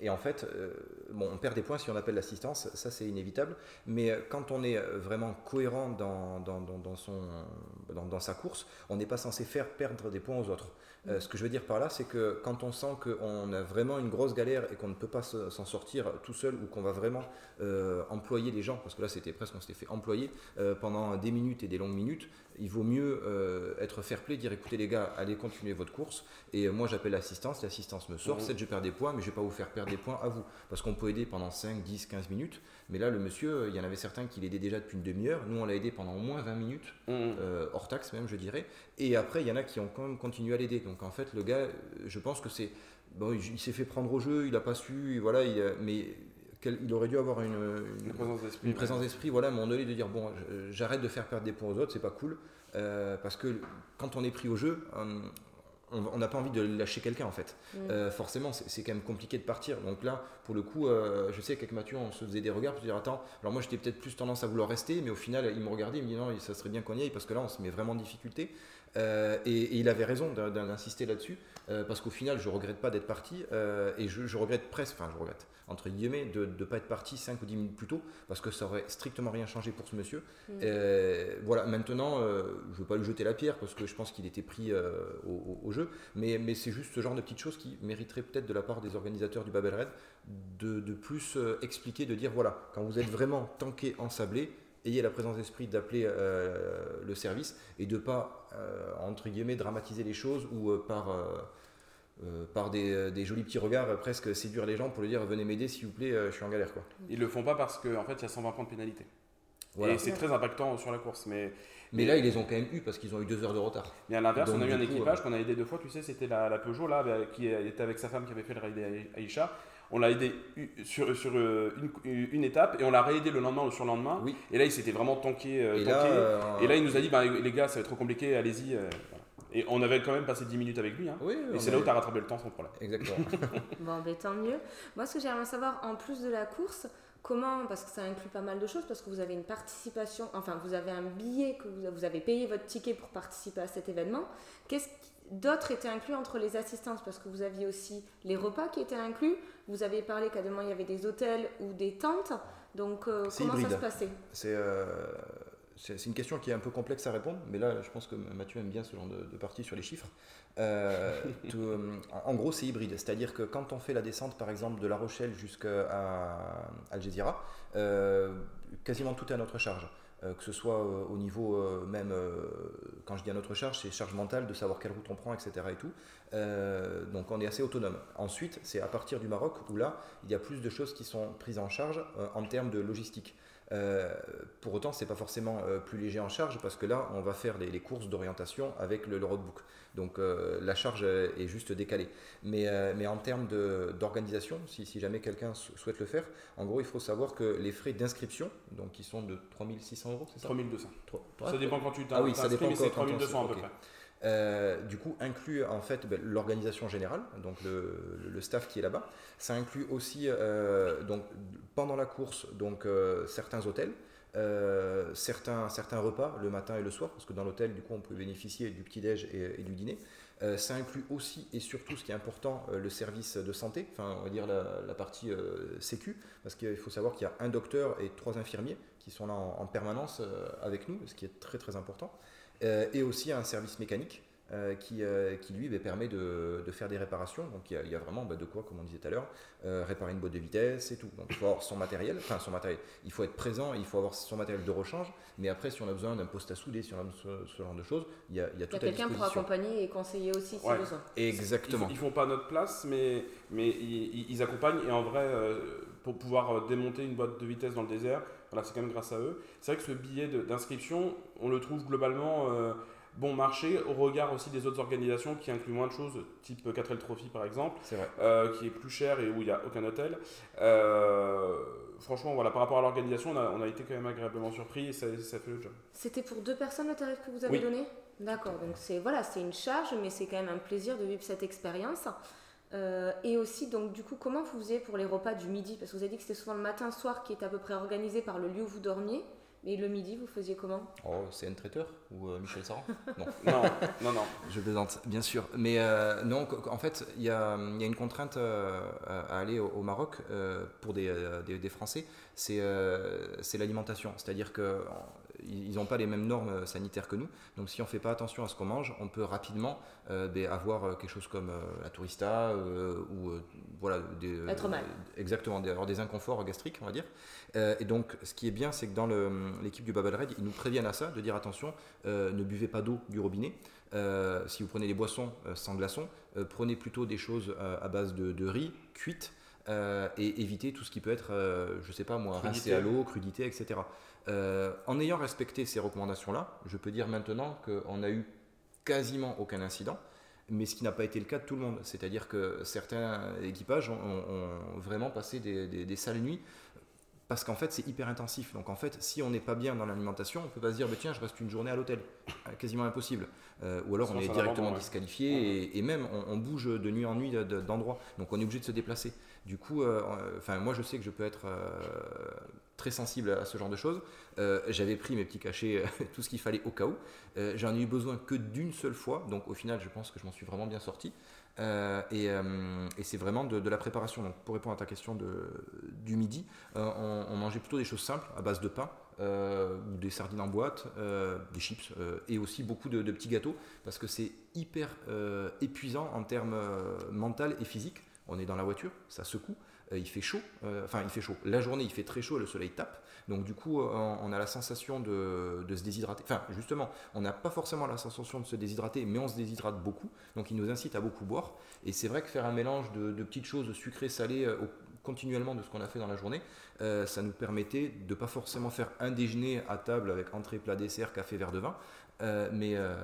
et en fait, euh, bon, on perd des points si on appelle l'assistance, ça c'est inévitable. Mais quand on est vraiment cohérent dans, dans, dans- dans, dans sa course, on n'est pas censé faire perdre des points aux autres. Euh, ce que je veux dire par là, c'est que quand on sent qu'on a vraiment une grosse galère et qu'on ne peut pas se- s'en sortir tout seul ou qu'on va vraiment euh, employer les gens, parce que là c'était presque on s'était fait employer euh, pendant des minutes et des longues minutes, il vaut mieux être fair play, dire écoutez les gars, allez continuer votre course. Et moi j'appelle l'assistance, l'assistance me sort, certes je perds des points, mais je vais pas vous faire perdre des points à vous. Parce qu'on peut aider pendant 5, 10, 15 minutes. Mais là le monsieur, il y en avait certains qui l'aidaient déjà depuis une demi-heure. Nous on l'a aidé pendant au moins 20 minutes, Mhm. euh, hors taxe même je dirais. Et après il y en a qui ont quand même continué à l'aider. Donc en fait le gars, euh, je pense que c'est... Bon, il, il s'est fait prendre au jeu, il n'a pas su, voilà, il a- mais il aurait dû avoir une, une- Une présence d'esprit. une présence d'esprit, voilà, à un moment donné, de dire bon, j'arrête de faire perdre des points aux autres, c'est pas cool, euh, parce que quand on est pris au jeu, euh, on on n'a pas envie de lâcher quelqu'un en fait. Mm. Euh, forcément, c'est quand même compliqué de partir. Donc là, pour le coup, euh, je sais qu'avec Mathieu, on se faisait des regards pour dire attends, alors moi j'étais peut-être plus tendance à vouloir rester, mais au final, il me regardait, il me dit non, ça serait bien qu'on y aille parce que là, on se met vraiment en difficulté. Euh, et, et il avait raison d'in- d'insister là-dessus, euh, parce qu'au final, je regrette pas d'être parti, euh, et je, je regrette presque, enfin, je regrette, entre guillemets, de ne pas être parti 5 ou 10 minutes plus tôt, parce que ça aurait strictement rien changé pour ce monsieur. Mm. Euh, voilà, maintenant, je ne veux pas lui jeter la pierre, parce que je pense qu'il était pris au, jeu, mais, mais c'est juste ce genre de petites choses qui mériteraient peut-être de la part des organisateurs du Babel Red de, de plus expliquer, de dire voilà, quand vous êtes vraiment tanké, ensablé, ayez la présence d'esprit d'appeler euh, le service et de pas, euh, entre guillemets, dramatiser les choses ou euh, par, euh, euh, par des, des jolis petits regards euh, presque séduire les gens pour lui dire venez m'aider s'il vous plaît, euh, je suis en galère. Quoi. Ils le font pas parce qu'en en fait il y a 120 points de pénalité. Voilà. Et c'est très impactant sur la course. Mais, Mais là, ils les ont quand même eu parce qu'ils ont eu deux heures de retard. mais à l'inverse, on a eu un équipage qu'on a aidé deux fois. Tu sais, c'était la, la Peugeot là, qui était avec sa femme qui avait fait le raid Aïcha. On l'a aidé sur, sur euh, une, une étape et on l'a réaidé le lendemain ou sur le lendemain. Oui. Et là, il s'était vraiment tanké. euh, Et tanké. là, euh, Et là, il nous a dit, bah, les gars, ça va être trop compliqué, allez-y. euh. Et on avait quand même passé 10 minutes avec lui. Hein. oui, Et c'est a- là où tu as rattrapé le temps sans problème. Exactement. Bon, ben, tant mieux. Moi, ce que j'aimerais savoir, en plus de la course, comment, parce que ça inclut pas mal de choses, parce que vous avez une participation, enfin, vous avez un billet, que vous, vous avez payé votre ticket pour participer à cet événement. Qu'est-ce qui- d'autre était inclus entre les assistances Parce que vous aviez aussi les repas qui étaient inclus. Vous avez parlé qu'à demain, il y avait des hôtels ou des tentes. Donc, euh, comment ça hybride. se passait? C'est euh, c'est une question qui est un peu complexe à répondre, mais là, je pense que Mathieu aime bien ce genre de, de partie sur les chiffres. Euh, tout, euh, en gros, c'est hybride, c'est-à-dire que quand on fait la descente, par exemple, de La Rochelle jusqu'à euh, quasiment tout est à notre charge. Euh, que ce soit au niveau même, quand je dis à notre charge, c'est charge mentale de savoir quelle route on prend, etc. Et tout. Donc on est assez autonome. Ensuite, c'est à partir du Maroc où là, il y a plus de choses qui sont prises en charge en termes de logistique. Euh, pour autant, c'est pas forcément euh, plus léger en charge parce que là, on va faire les, les courses d'orientation avec le, le roadbook. Donc euh, la charge est juste décalée. Mais, mais en termes d'organisation, si, si jamais quelqu'un sou- souhaite le faire, en gros, il faut savoir que les frais d'inscription, donc qui sont de 3600 euros, c'est ça? 3200. Trois- Ça dépend quand tu Ah oui, ça t'inscris, dépend mais c'est quand on 3200 à peu près. Euh, du coup, inclut en fait ben, l'organisation générale, donc le, staff qui est là-bas. Ça inclut aussi euh, donc pendant la course donc euh, certains hôtels, certains repas le matin et le soir, parce que dans l'hôtel du coup on peut bénéficier du petit déj et, du dîner. Ça inclut aussi et surtout ce qui est important le service de santé, enfin on va dire la, partie sécu, parce qu'il faut savoir qu'il y a un docteur et trois infirmiers qui sont là en, en permanence avec nous, ce qui est très très important. Euh, et aussi un service mécanique euh, qui, euh, qui lui bah, permet de, de faire des réparations. Donc il y a, il y a vraiment bah, de quoi, comme on disait tout à l'heure, euh, réparer une boîte de vitesse et tout. Donc il faut avoir son matériel, enfin son matériel, il faut être présent, il faut avoir son matériel de rechange. Mais après, si on a besoin d'un poste à souder, si on a besoin de ce, ce genre de choses, il y a, il y a Il tout y a à quelqu'un pour accompagner et conseiller aussi si Ouais. besoin. Exactement. Ils, ils font pas notre place, mais, mais ils, accompagnent. Et en vrai, euh, pour pouvoir démonter une boîte de vitesse dans le désert, voilà, c'est quand même grâce à eux. C'est vrai que ce billet d'inscription, on le trouve globalement euh, bon marché au regard aussi des autres organisations qui incluent moins de choses, type 4L Trophy par exemple, euh, qui est plus cher et où il n'y a aucun hôtel. Euh, franchement, voilà, par rapport à l'organisation, on a, on a été quand même agréablement surpris et ça, ça fait le job. C'était pour deux personnes le tarif que vous avez Oui. donné? D'accord, donc c'est voilà, c'est une charge, mais c'est quand même un plaisir de vivre cette expérience. Euh, et aussi, donc du coup, comment vous faisiez pour les repas du midi? Parce que vous avez dit que c'était souvent le matin, soir qui est à peu près organisé par le lieu où vous dormiez. Mais le midi, vous faisiez comment? Oh, c'est un traiteur ou euh, Michel Saran? Non. Non, non, non. Je plaisante, bien sûr. Mais euh, non, en fait, il y a, il y a une contrainte euh, à aller au, au Maroc euh, pour des, euh, des- des Français, c'est euh, c'est l'alimentation. C'est-à-dire qu'ils n'ont pas les mêmes normes sanitaires que nous. Donc si on ne fait pas attention à ce qu'on mange, on peut rapidement euh, avoir euh, quelque chose comme euh, la tourista euh, ou euh, voilà, des, Être mal. Exactement, des- avoir des inconforts gastriques, on va dire. Euh, et donc, ce qui est bien, c'est que dans l'équipe du Babel Red, ils nous préviennent à ça, de dire attention, euh, ne buvez pas d'eau du robinet. Euh, si vous prenez des boissons euh, sans glaçons, euh, prenez plutôt des choses euh, à base de, de riz, cuites, euh, et évitez tout ce qui peut être, euh, je sais pas moi, Crudité. rincé à l'eau, crudité, etc. Euh, en ayant respecté ces recommandations-là, je peux dire maintenant qu'on n'a eu quasiment aucun incident, mais ce qui n'a pas été le cas de tout le monde. C'est-à-dire que certains équipages ont, vraiment passé des, des- des sales nuits parce qu'en fait c'est hyper intensif. Donc en fait, si on n'est pas bien dans l'alimentation, on peut pas se dire bah, tiens je reste une journée à l'hôtel, Euh, quasiment impossible. Euh, ou alors Sinon, on est directement ouais. disqualifié et, et même on, on bouge de nuit en nuit de- de- d'endroit. Donc on est obligé de se déplacer. Du coup, euh, enfin moi je sais que je peux être euh, très sensible à ce genre de choses. Euh, J'avais pris mes petits cachets, tout ce qu'il fallait au cas où. Euh, J'en ai eu besoin que d'une seule fois, donc au final je pense que je m'en suis vraiment bien sorti. Euh, et euh, c'est vraiment de, la préparation. Donc pour répondre à ta question de, du midi, euh, on, mangeait plutôt des choses simples à base de pain. euh, ou des sardines en boîte, euh, des chips euh, et aussi beaucoup de, petits gâteaux parce que c'est hyper euh, épuisant en termes euh, mental et physique. On est dans la voiture, ça secoue, euh, il fait chaud, euh, enfin il fait chaud. La journée il fait très chaud et le soleil tape, donc du coup euh, on, a la sensation de, se déshydrater. Enfin justement, on n'a pas forcément la sensation de se déshydrater, mais on se déshydrate beaucoup, donc il nous incite à beaucoup boire. Et c'est vrai que faire un mélange de, petites choses sucrées, salées euh, continuellement de ce qu'on a fait dans la journée, euh, ça nous permettait de pas forcément faire un déjeuner à table avec entrée, plat, dessert, café, verre de vin, euh, mais euh,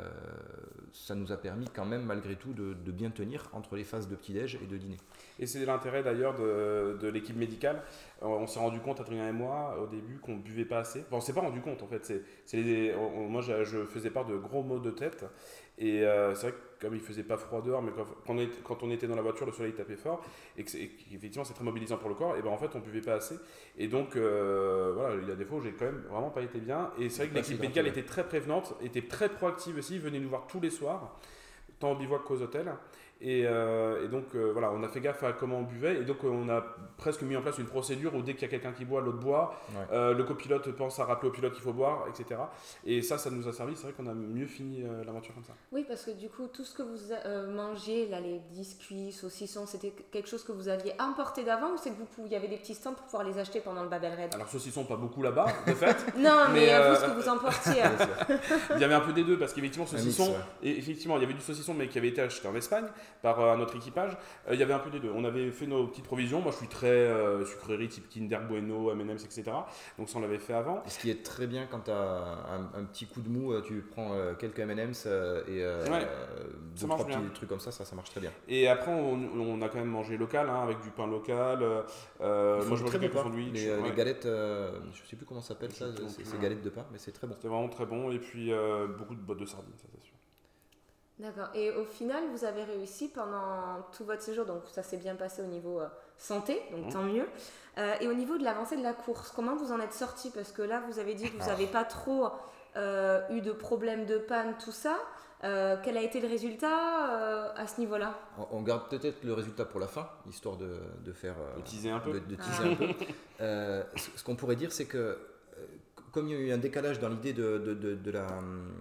ça nous a permis quand même malgré tout de, bien tenir entre les phases de petit-déj et de dîner. Et c'est l'intérêt d'ailleurs de, l'équipe médicale. Euh, On s'est rendu compte, Adrien et moi, au début, qu'on buvait pas assez. Enfin, on s'est pas rendu compte en fait. C'est, moi, je, je faisais part de gros maux de tête. Et euh, c'est vrai que comme il faisait pas froid dehors, mais quand, quand on était, quand on était dans la voiture, le soleil tapait fort. Et qu'effectivement, c'est très mobilisant pour le corps. Et ben en fait, on buvait pas assez. Et donc, euh, voilà, il y a des fois où j'ai quand même vraiment pas été bien. Et c'est vrai que l'équipe médicale était très prévenante, était très proactive aussi. Venez nous voir tous les soirs, tant au bivouac qu'aux hôtels. Et, euh, et donc euh, voilà, on a fait gaffe à comment on buvait et donc euh, on a presque mis en place une procédure où dès qu'il y a quelqu'un qui boit, l'autre boit, Ouais. Euh, le copilote pense à rappeler au pilote qu'il faut boire, etc. Et ça, ça nous a servi, c'est vrai qu'on a mieux fini euh, l'aventure comme ça. Oui, parce que du coup, tout ce que vous euh, mangez, là, les biscuits, saucissons, c'était quelque chose que vous aviez importé d'avant ou c'est que vous pouviez- il y avait des petits stands pour pouvoir les acheter pendant le Babel Red Alors saucisson, pas beaucoup là-bas, de fait. Non, mais, mais, vous, ce que vous emportiez. Il y avait un peu des deux parce qu'effectivement, saucisson, ouais. et effectivement, il y avait du saucisson mais qui avait été acheté en Espagne par euh, un autre équipage. Euh, il y avait un peu des deux. On avait fait nos petites provisions. Moi, je suis très euh, sucrerie type Kinder Bueno, M&M's, etc. Donc ça, on l'avait fait avant. Ce qui est très bien quand tu as un, un petit coup de mou, euh, tu prends quelques M&M's et Ouais, deux, trois petits trucs comme ça, ça, ça marche très bien. Et après, on, on a quand même mangé local, hein, avec du pain local. moi, je bon quelques sandwichs. Les, euh, les ouais. galettes, je sais plus comment ça s'appelle ça, ouais. galettes de pain, mais c'est très bon. C'était vraiment très bon. Et puis, beaucoup de bottes de sardines, ça c'est sûr. D'accord. Et au final, vous avez réussi pendant tout votre séjour, donc ça s'est bien passé au niveau euh, santé, donc Mhm. tant mieux. Euh, et au niveau de l'avancée de la course, comment vous en êtes sorti? Parce que là, vous avez dit que vous n'avez pas trop euh, eu de problèmes de panne, tout ça. Euh, quel a été le résultat euh, à ce niveau-là? On, on garde peut-être le résultat pour la fin, histoire de, de faire. euh, De teaser un peu. de, de teaser Ah. un peu. Euh, ce ce qu'on pourrait dire, c'est que comme il y a eu un décalage dans l'idée de, de- de- de la. hum,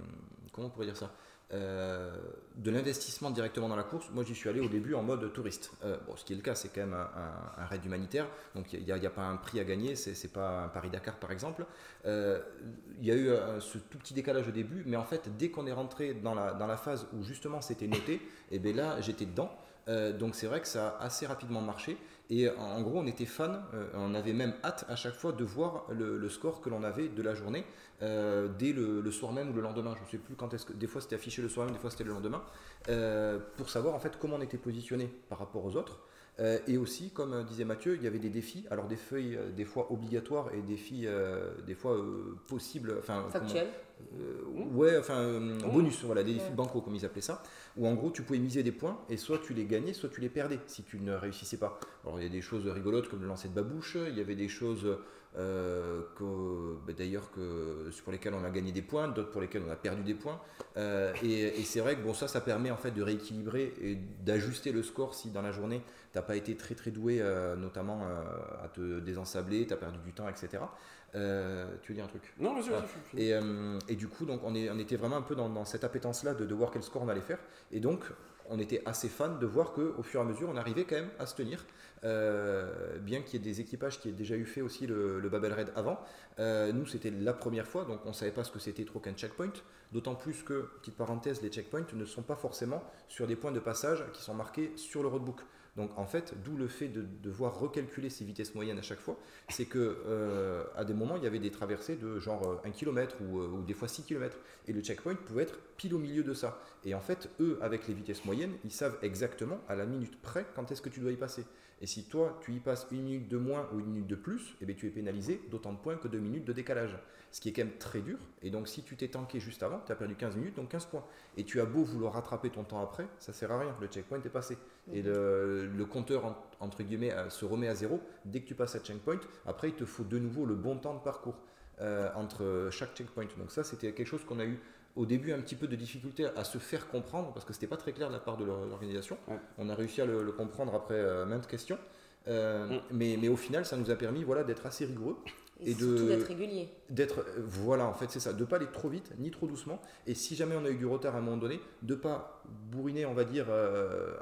Comment on pourrait dire ça? Euh, de l'investissement directement dans la course, moi j'y suis allé au début en mode touriste. Euh, bon, ce qui est le cas, c'est quand même un, raid humanitaire, donc il n'y a, pas un prix à gagner, c'est pas un Paris-Dakar par exemple. Euh, Il y a eu ce tout petit décalage au début, mais en fait, dès qu'on est rentré dans la, dans la phase où justement c'était noté, et bien là j'étais dedans. donc c'est vrai que ça a assez rapidement marché. Et en gros, on était fan, on avait même hâte à chaque fois de voir le, score que l'on avait de la journée dès le, soir même ou le lendemain. Je ne sais plus quand est-ce que. Des fois c'était affiché le soir même, des fois c'était le lendemain. pour savoir en fait comment on était positionné par rapport aux autres. Euh, et aussi, comme euh, disait Mathieu, il y avait des défis, alors des feuilles euh, des fois obligatoires et des défis des fois possibles. Enfin, Factuels Ouais, enfin, bonus, voilà, des défis bancaux comme ils appelaient ça, où en gros tu pouvais miser des points et soit tu les gagnais, soit tu les perdais si tu ne réussissais pas. Alors il y a des choses rigolotes comme le lancer de babouche, il y avait des choses euh, bah, d'ailleurs que, pour lesquels on a gagné des points, d'autres pour lesquels on a perdu des points. Euh, et, c'est vrai que bon, ça, ça permet en fait de rééquilibrer et d'ajuster le score si dans la journée tu n'as pas été très très doué, euh, notamment à te désensabler, tu as perdu du temps, etc. tu veux dire un truc? Non, monsieur. Et, et, du coup, donc, on, est, on était vraiment un peu dans, dans cette appétence-là de, de, voir quel score on allait faire. Et donc, on était assez fan de voir qu'au fur et à mesure, on arrivait quand même à se tenir. Euh, bien qu'il y ait des équipages qui aient déjà eu fait aussi le, Babel Raid avant. Euh, nous, c'était la première fois, donc on ne savait pas ce que c'était trop qu'un checkpoint. D'autant plus que, petite parenthèse, les checkpoints ne sont pas forcément sur des points de passage qui sont marqués sur le roadbook. Donc en fait, d'où le fait de devoir recalculer ces vitesses moyennes à chaque fois, c'est que euh, à des moments, il y avait des traversées de genre 1 km ou, ou, des fois 6 km. Et le checkpoint pouvait être pile au milieu de ça. Et en fait, eux, avec les vitesses moyennes, ils savent exactement à la minute près quand est-ce que tu dois y passer. Et si toi, tu y passes une minute de moins ou une minute de plus, eh bien, tu es pénalisé d'autant de points que deux minutes de décalage. Ce qui est quand même très dur. Et donc, si tu t'es tanké juste avant, tu as perdu 15 minutes, donc 15 points. Et tu as beau vouloir rattraper ton temps après, ça sert à rien. Le checkpoint est passé. Et le, compteur, entre guillemets, euh, se remet à zéro dès que tu passes à checkpoint. Après, il te faut de nouveau le bon temps de parcours euh, entre chaque checkpoint. Donc, ça, c'était quelque chose qu'on a eu au début un petit peu de difficulté à se faire comprendre parce que c'était pas très clair de la part de l'organisation. On a réussi à le, comprendre après euh, maintes questions. Euh, mm. mais, mais, au final, ça nous a permis voilà, d'être assez rigoureux. Et, surtout d'être régulier. D'être, euh, voilà, en fait, c'est ça. De pas aller trop vite, ni trop doucement. Et si jamais on a eu du retard à un moment donné, de pas bourriner, on va dire,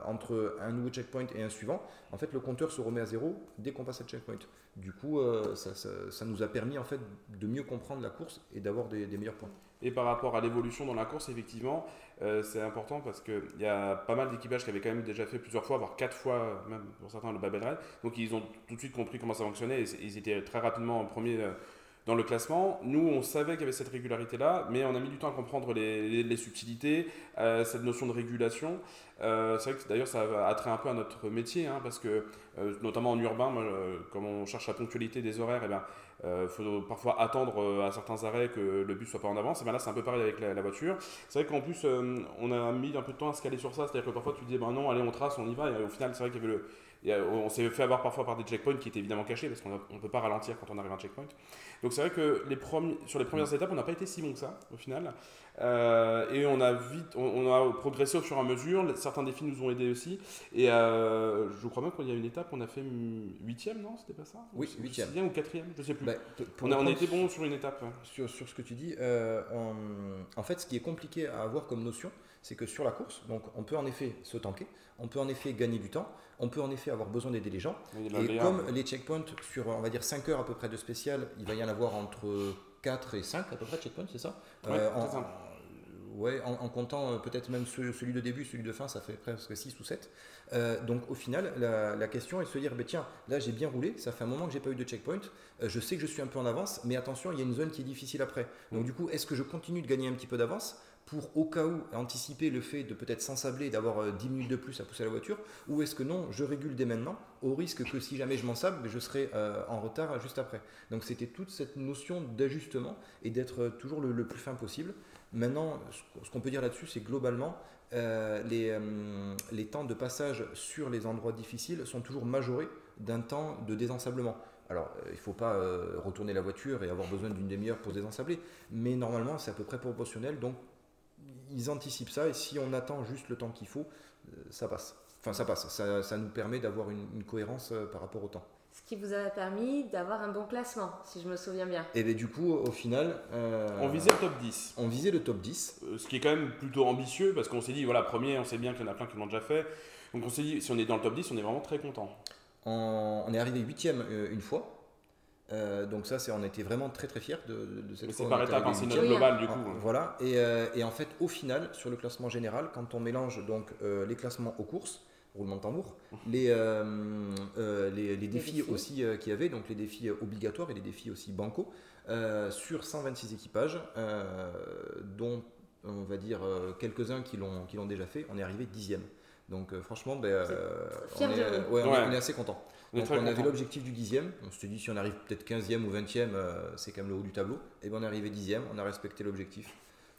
entre un nouveau checkpoint et un suivant. En fait, le compteur se remet à zéro dès qu'on passe à checkpoint. Du coup, ça, ça, nous a permis, en fait, de mieux comprendre la course et d'avoir des meilleurs points. Et par rapport à l'évolution dans la course, effectivement, euh, c'est important parce qu'il y a pas mal d'équipages qui avaient quand même déjà fait plusieurs fois, voire quatre fois, même pour certains, le Babel. Donc ils ont tout de suite compris comment ça fonctionnait et ils étaient très rapidement en premier euh, dans le classement. Nous, on savait qu'il y avait cette régularité-là, mais on a mis du temps à comprendre les, subtilités, euh, cette notion de régulation. c'est vrai que d'ailleurs, ça a trait un peu à notre métier, hein, parce que, notamment en urbain, comme on cherche la ponctualité des horaires, eh il euh, faut parfois attendre euh, à certains arrêts que le bus soit pas en avance. Et ben là, c'est un peu pareil avec la, voiture. C'est vrai qu'en plus, euh, on a mis un peu de temps à se caler sur ça. C'est-à-dire que parfois, tu dis, ben non, allez, on trace, on y va. Et au final, c'est vrai qu'il y avait le, on s'est fait avoir parfois par des checkpoints qui étaient évidemment cachés parce qu'on ne peut pas ralentir quand on arrive à un checkpoint. Donc c'est vrai que les sur les premières étapes, on n'a pas été si bon que ça au final. Euh, et on a vite, on, a progressé au fur et à mesure. Certains défis nous ont aidés aussi. Et euh, je crois même qu'il y a une étape, on a fait huitième, non C'était pas ça? Oui, huitième. ou quatrième, je sais plus. Bah, on, a, on été bon sur une étape. Sur, sur ce que tu dis, euh, en fait, ce qui est compliqué à avoir comme notion, c'est que sur la course, donc on peut en effet se tanker, on peut en effet gagner du temps, on peut en effet avoir besoin d'aider les gens. Et comme les checkpoints, sur on va dire 5 heures à peu près de spécial, il va y en avoir entre 4 et 5 à peu près de checkpoints, c'est ça, euh, en, comptant euh, peut-être même celui de début, celui de fin, ça fait presque 6 ou 7. Euh, donc au final, la, question est de se dire, bah, tiens, là j'ai bien roulé, ça fait un moment que j'ai pas eu de checkpoint, je sais que je suis un peu en avance, mais attention, il y a une zone qui est difficile après. Donc mm. du coup, est-ce que je continue de gagner un petit peu d'avance? Pour au cas où anticiper le fait de peut-être s'ensabler et d'avoir 10 euh, minutes de plus à pousser la voiture Ou est-ce que non, je régule dès maintenant, au risque que si jamais je m'en sable, je serai euh, en retard juste après Donc c'était toute cette notion d'ajustement et d'être euh, toujours le, plus fin possible. Maintenant, ce qu'on peut dire là-dessus, c'est globalement, les, les temps de passage sur les endroits difficiles sont toujours majorés d'un temps de désensablement. Alors, il ne faut pas retourner la voiture et avoir besoin d'une demi-heure pour désensabler, mais normalement, c'est à peu près proportionnel. Donc, ils anticipent ça et si on attend juste le temps qu'il faut, euh, ça passe. Enfin, ça passe. Ça, nous permet d'avoir une, cohérence euh, par rapport au temps. Ce qui vous a permis d'avoir un bon classement, si je me souviens bien. Et bien du coup, au final... Euh, on visait le top 10. On visait le top 10. ce qui est quand même plutôt ambitieux, parce qu'on s'est dit, voilà, premier, on sait bien qu'il y en a plein qui l'ont déjà fait. Donc on s'est dit, si on est dans le top 10, on est vraiment très content. On, est arrivé huitième une fois. Euh, donc ça, c'est, on était vraiment très très fiers de, de, cette C'est par étapes, hein, c'est notre global du coup. Ah, voilà, et, euh, et, en fait, au final, sur le classement général, quand on mélange donc euh, les classements aux courses, roulement de tambour, les, les, les, défis, aussi qu'il y avait, donc les défis obligatoires et les défis aussi bancaux, sur 126 équipages, dont on va dire quelques-uns qui l'ont déjà fait, on est arrivé dixième. Donc franchement, ben, on, est, on, est, assez content. Donc on avait l'objectif du dixième. On se dit si on arrive peut-être 15e ou 20e, c'est quand même le haut du tableau. Et bien on est arrivé dixième, on a respecté l'objectif.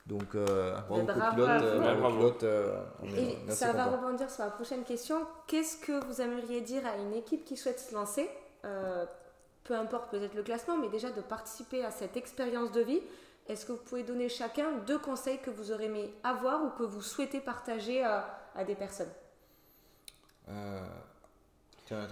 Donc, euh, bravo, pilote, euh, Et ça va rebondir sur la prochaine question. Qu'est-ce que vous aimeriez dire à une équipe qui souhaite se lancer euh, Peu importe peut-être le classement, mais déjà de participer à cette expérience de vie? Est-ce que vous pouvez donner chacun deux conseils que vous aurez aimé avoir ou que vous souhaitez partager à, à des personnes?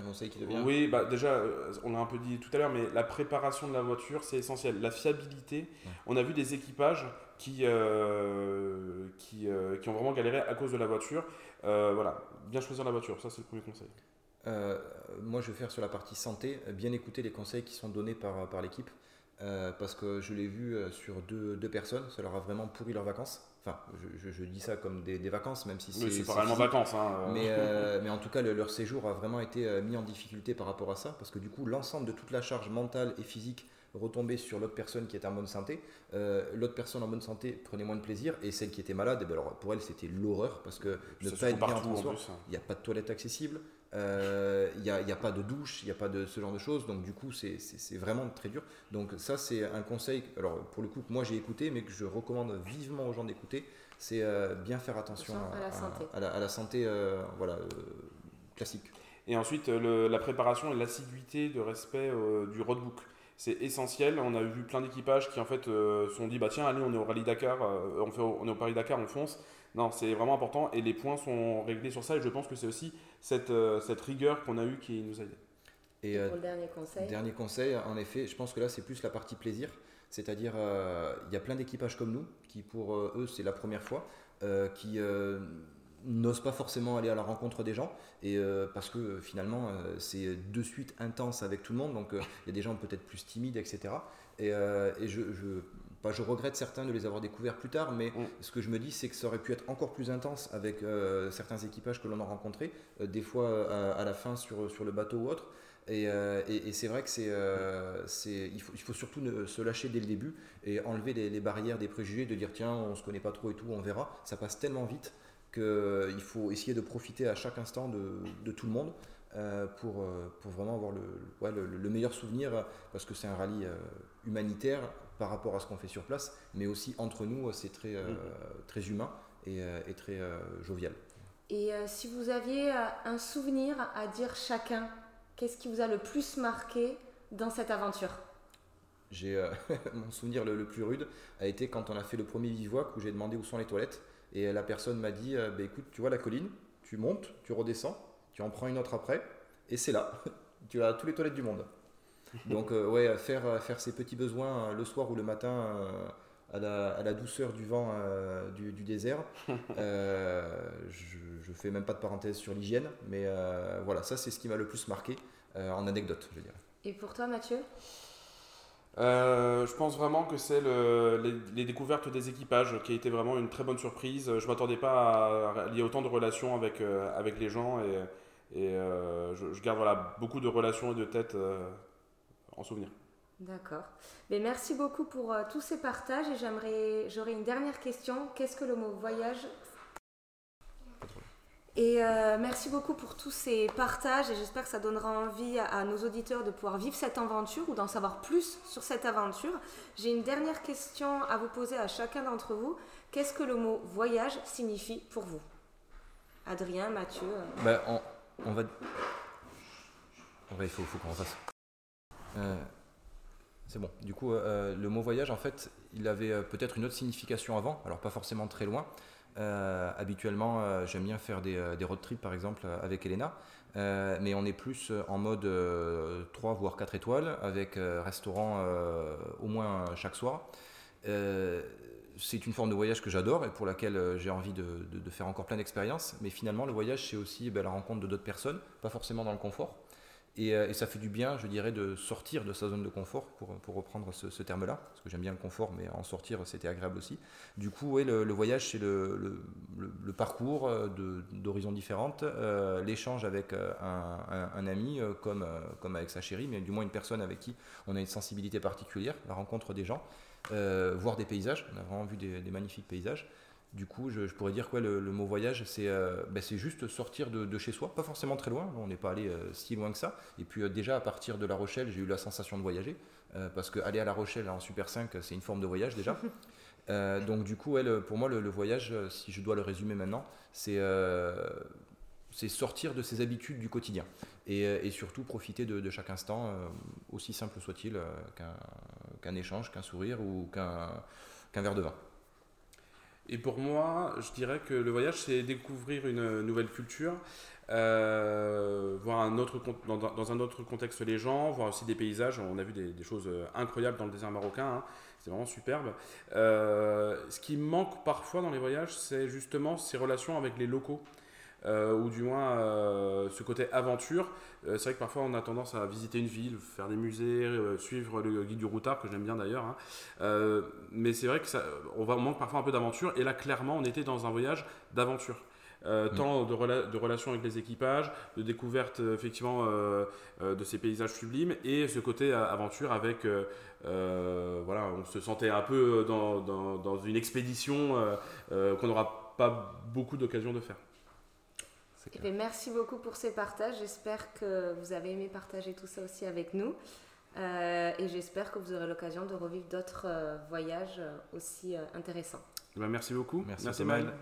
Conseil qui Oui, bah déjà, euh, on a un peu dit tout à l'heure, mais la préparation de la voiture, c'est essentiel. La fiabilité, on a vu des équipages qui, euh, qui, euh, qui, ont vraiment galéré à cause de la voiture. voilà, bien choisir la voiture, ça c'est le premier conseil. moi, je vais faire sur la partie santé, bien écouter les conseils qui sont donnés par, par l'équipe, parce que je l'ai vu sur deux, deux personnes, ça leur a vraiment pourri leurs vacances. Enfin, je, dis ça comme des, vacances, même si c'est. Oui, c'est pas réellement vacances. Hein, euh. mais, euh, mais, en tout cas, leur séjour a vraiment été euh, mis en difficulté par rapport à ça, parce que du coup, l'ensemble de toute la charge mentale et physique retombait sur l'autre personne qui était en bonne santé. l'autre personne en bonne santé prenait moins de plaisir, et celle qui était malade, eh ben alors, pour elle, c'était l'horreur, parce que ne pas être bien en transport, hein. il n'y a pas de toilette accessible, il euh, n'y a, a, pas de douche, il n'y a pas de ce genre de choses, donc du coup c'est vraiment très dur. Donc ça c'est un conseil, alors pour le coup que moi j'ai écouté, mais que je recommande vivement aux gens d'écouter, c'est euh, bien faire attention à, la santé, à la, santé euh, voilà, classique. Et ensuite la préparation et l'assiduité de respect du roadbook. C'est essentiel. On a vu plein d'équipages qui en fait se sont dit bah tiens allez on est au rallye Dakar, on, fait, on est au Paris Dakar, on fonce. Non, c'est vraiment important et les points sont réglés sur ça et je pense que c'est aussi cette, euh, cette rigueur qu'on a eue qui nous a aidé. Et, pour euh, le dernier conseil Dernier conseil, en effet, je pense que là c'est plus la partie plaisir. C'est-à-dire, euh, il y a plein d'équipages comme nous qui, pour eux, c'est la première fois, qui n'osent pas forcément aller à la rencontre des gens, et parce que finalement, c'est de suite intense avec tout le monde, donc il y a des gens peut-être plus timides, etc. Et, et je, je regrette certains de les avoir découverts plus tard, mais mm. ce que je me dis, c'est que ça aurait pu être encore plus intense avec euh, certains équipages que l'on a rencontrés, euh, des fois euh, à, la fin sur, sur le bateau ou autre. Et, c'est vrai que c'est, il, faut, il faut surtout se lâcher dès le début et enlever les, barrières des préjugés, de dire tiens, on se connaît pas trop et tout, on verra. Ça passe tellement vite qu'il faut essayer de profiter à chaque instant de, de tout le monde. pour, pour vraiment avoir le, le, le, meilleur souvenir, parce que c'est un rallye humanitaire par rapport à ce qu'on fait sur place, mais aussi entre nous, c'est très, euh, mm. très humain et, euh, très euh, jovial. Et si vous aviez un souvenir à dire chacun, qu'est-ce qui vous a le plus marqué dans cette aventure? J'ai mon souvenir le, plus rude a été quand on a fait le premier bivouac où j'ai demandé où sont les toilettes et la personne m'a dit bah, écoute tu vois la colline tu montes tu redescends tu en prends une autre après et c'est là tu as tous les toilettes du monde donc, euh, ouais, faire, faire ses petits besoins euh, le soir ou le matin euh, à la, à, la, douceur du vent du, du, désert. je, je fais même pas de parenthèse sur l'hygiène, mais voilà, ça c'est ce qui m'a le plus marqué en anecdote, je veux dire. Et pour toi, Mathieu? Je pense vraiment que c'est le, les, découvertes des équipages qui a été vraiment une très bonne surprise. Je ne m'attendais pas à, lier autant de relations avec, avec les gens et, et je, garde beaucoup de relations et de têtes en souvenir. D'accord. Mais merci beaucoup pour euh, tous ces partages et j'aimerais, j'aurais une dernière question. Qu'est-ce que le mot voyage et euh, merci beaucoup pour tous ces partages et j'espère que ça donnera envie à, nos auditeurs de pouvoir vivre cette aventure ou d'en savoir plus sur cette aventure. J'ai une dernière question à vous poser à chacun d'entre vous. Qu'est-ce que le mot voyage signifie pour vous? Adrien, Mathieu ben, on, va... il faut, faut qu'on fasse. Euh, c'est bon. Du coup, euh, le mot voyage, en fait, il avait euh, peut-être une autre signification avant, alors pas forcément très loin. Habituellement, j'aime bien faire des, road trips, par exemple, avec Elena. mais on est plus en mode 3 voire 4 étoiles, avec restaurant au moins chaque soir. c'est une forme de voyage que j'adore et pour laquelle j'ai envie de, faire encore plein d'expériences. Mais finalement, le voyage, c'est aussi ben, la rencontre de d'autres personnes, pas forcément dans le confort. Et, euh, et, ça fait du bien, je dirais, de sortir de sa zone de confort, pour, pour reprendre ce, terme-là, parce que j'aime bien le confort, mais en sortir, c'était agréable aussi. Du coup, le, voyage, c'est le, le, parcours d'horizons différentes, euh, l'échange avec un, ami, comme, comme avec sa chérie, mais du moins une personne avec qui on a une sensibilité particulière, la rencontre des gens, euh, voir des paysages. On a vraiment vu des magnifiques paysages. Du coup, je, je, pourrais dire quoi le, le mot voyage, c'est euh, ben juste sortir de, de, chez soi, pas forcément très loin, on n'est pas allé euh, si loin que ça. Et puis euh, déjà à partir de La Rochelle, j'ai eu la sensation de voyager, euh, parce qu'aller à La Rochelle en Super 5, c'est une forme de voyage déjà. Donc du coup, ouais, le, pour moi, le, le, voyage, si je dois le résumer maintenant, c'est c'est sortir de ses habitudes du quotidien et, et surtout profiter de, de, chaque instant, aussi simple soit-il, qu'un qu échange, qu'un sourire ou qu'un qu verre de vin. Et pour moi, je dirais que le voyage, c'est découvrir une nouvelle culture, euh, voir un autre, dans, un autre contexte les gens, voir aussi des paysages. On a vu des, choses incroyables dans le désert marocain, hein. c'est vraiment superbe. Euh, ce qui manque parfois dans les voyages, c'est justement ces relations avec les locaux euh, ou du moins euh, ce côté aventure. Euh, c'est vrai que parfois on a tendance à visiter une ville, faire des musées, euh, suivre le guide du routard, que j'aime bien d'ailleurs. Hein. Mais c'est vrai que ça, on, va, on manque parfois un peu d'aventure. Et là, clairement, on était dans un voyage d'aventure. Euh, mmh. tant de, rela de, relations avec les équipages, de découverte effectivement euh, de ces paysages sublimes et ce côté aventure avec voilà on se sentait un peu dans, dans, dans une expédition qu'on n'aura pas beaucoup d'occasion de faire. Eh bien, merci beaucoup pour ces partages. J'espère que vous avez aimé partager tout ça aussi avec nous. Euh, et j'espère que vous aurez l'occasion de revivre d'autres euh, voyages aussi euh, intéressants. Ben, merci beaucoup. Merci, merci Maëlle.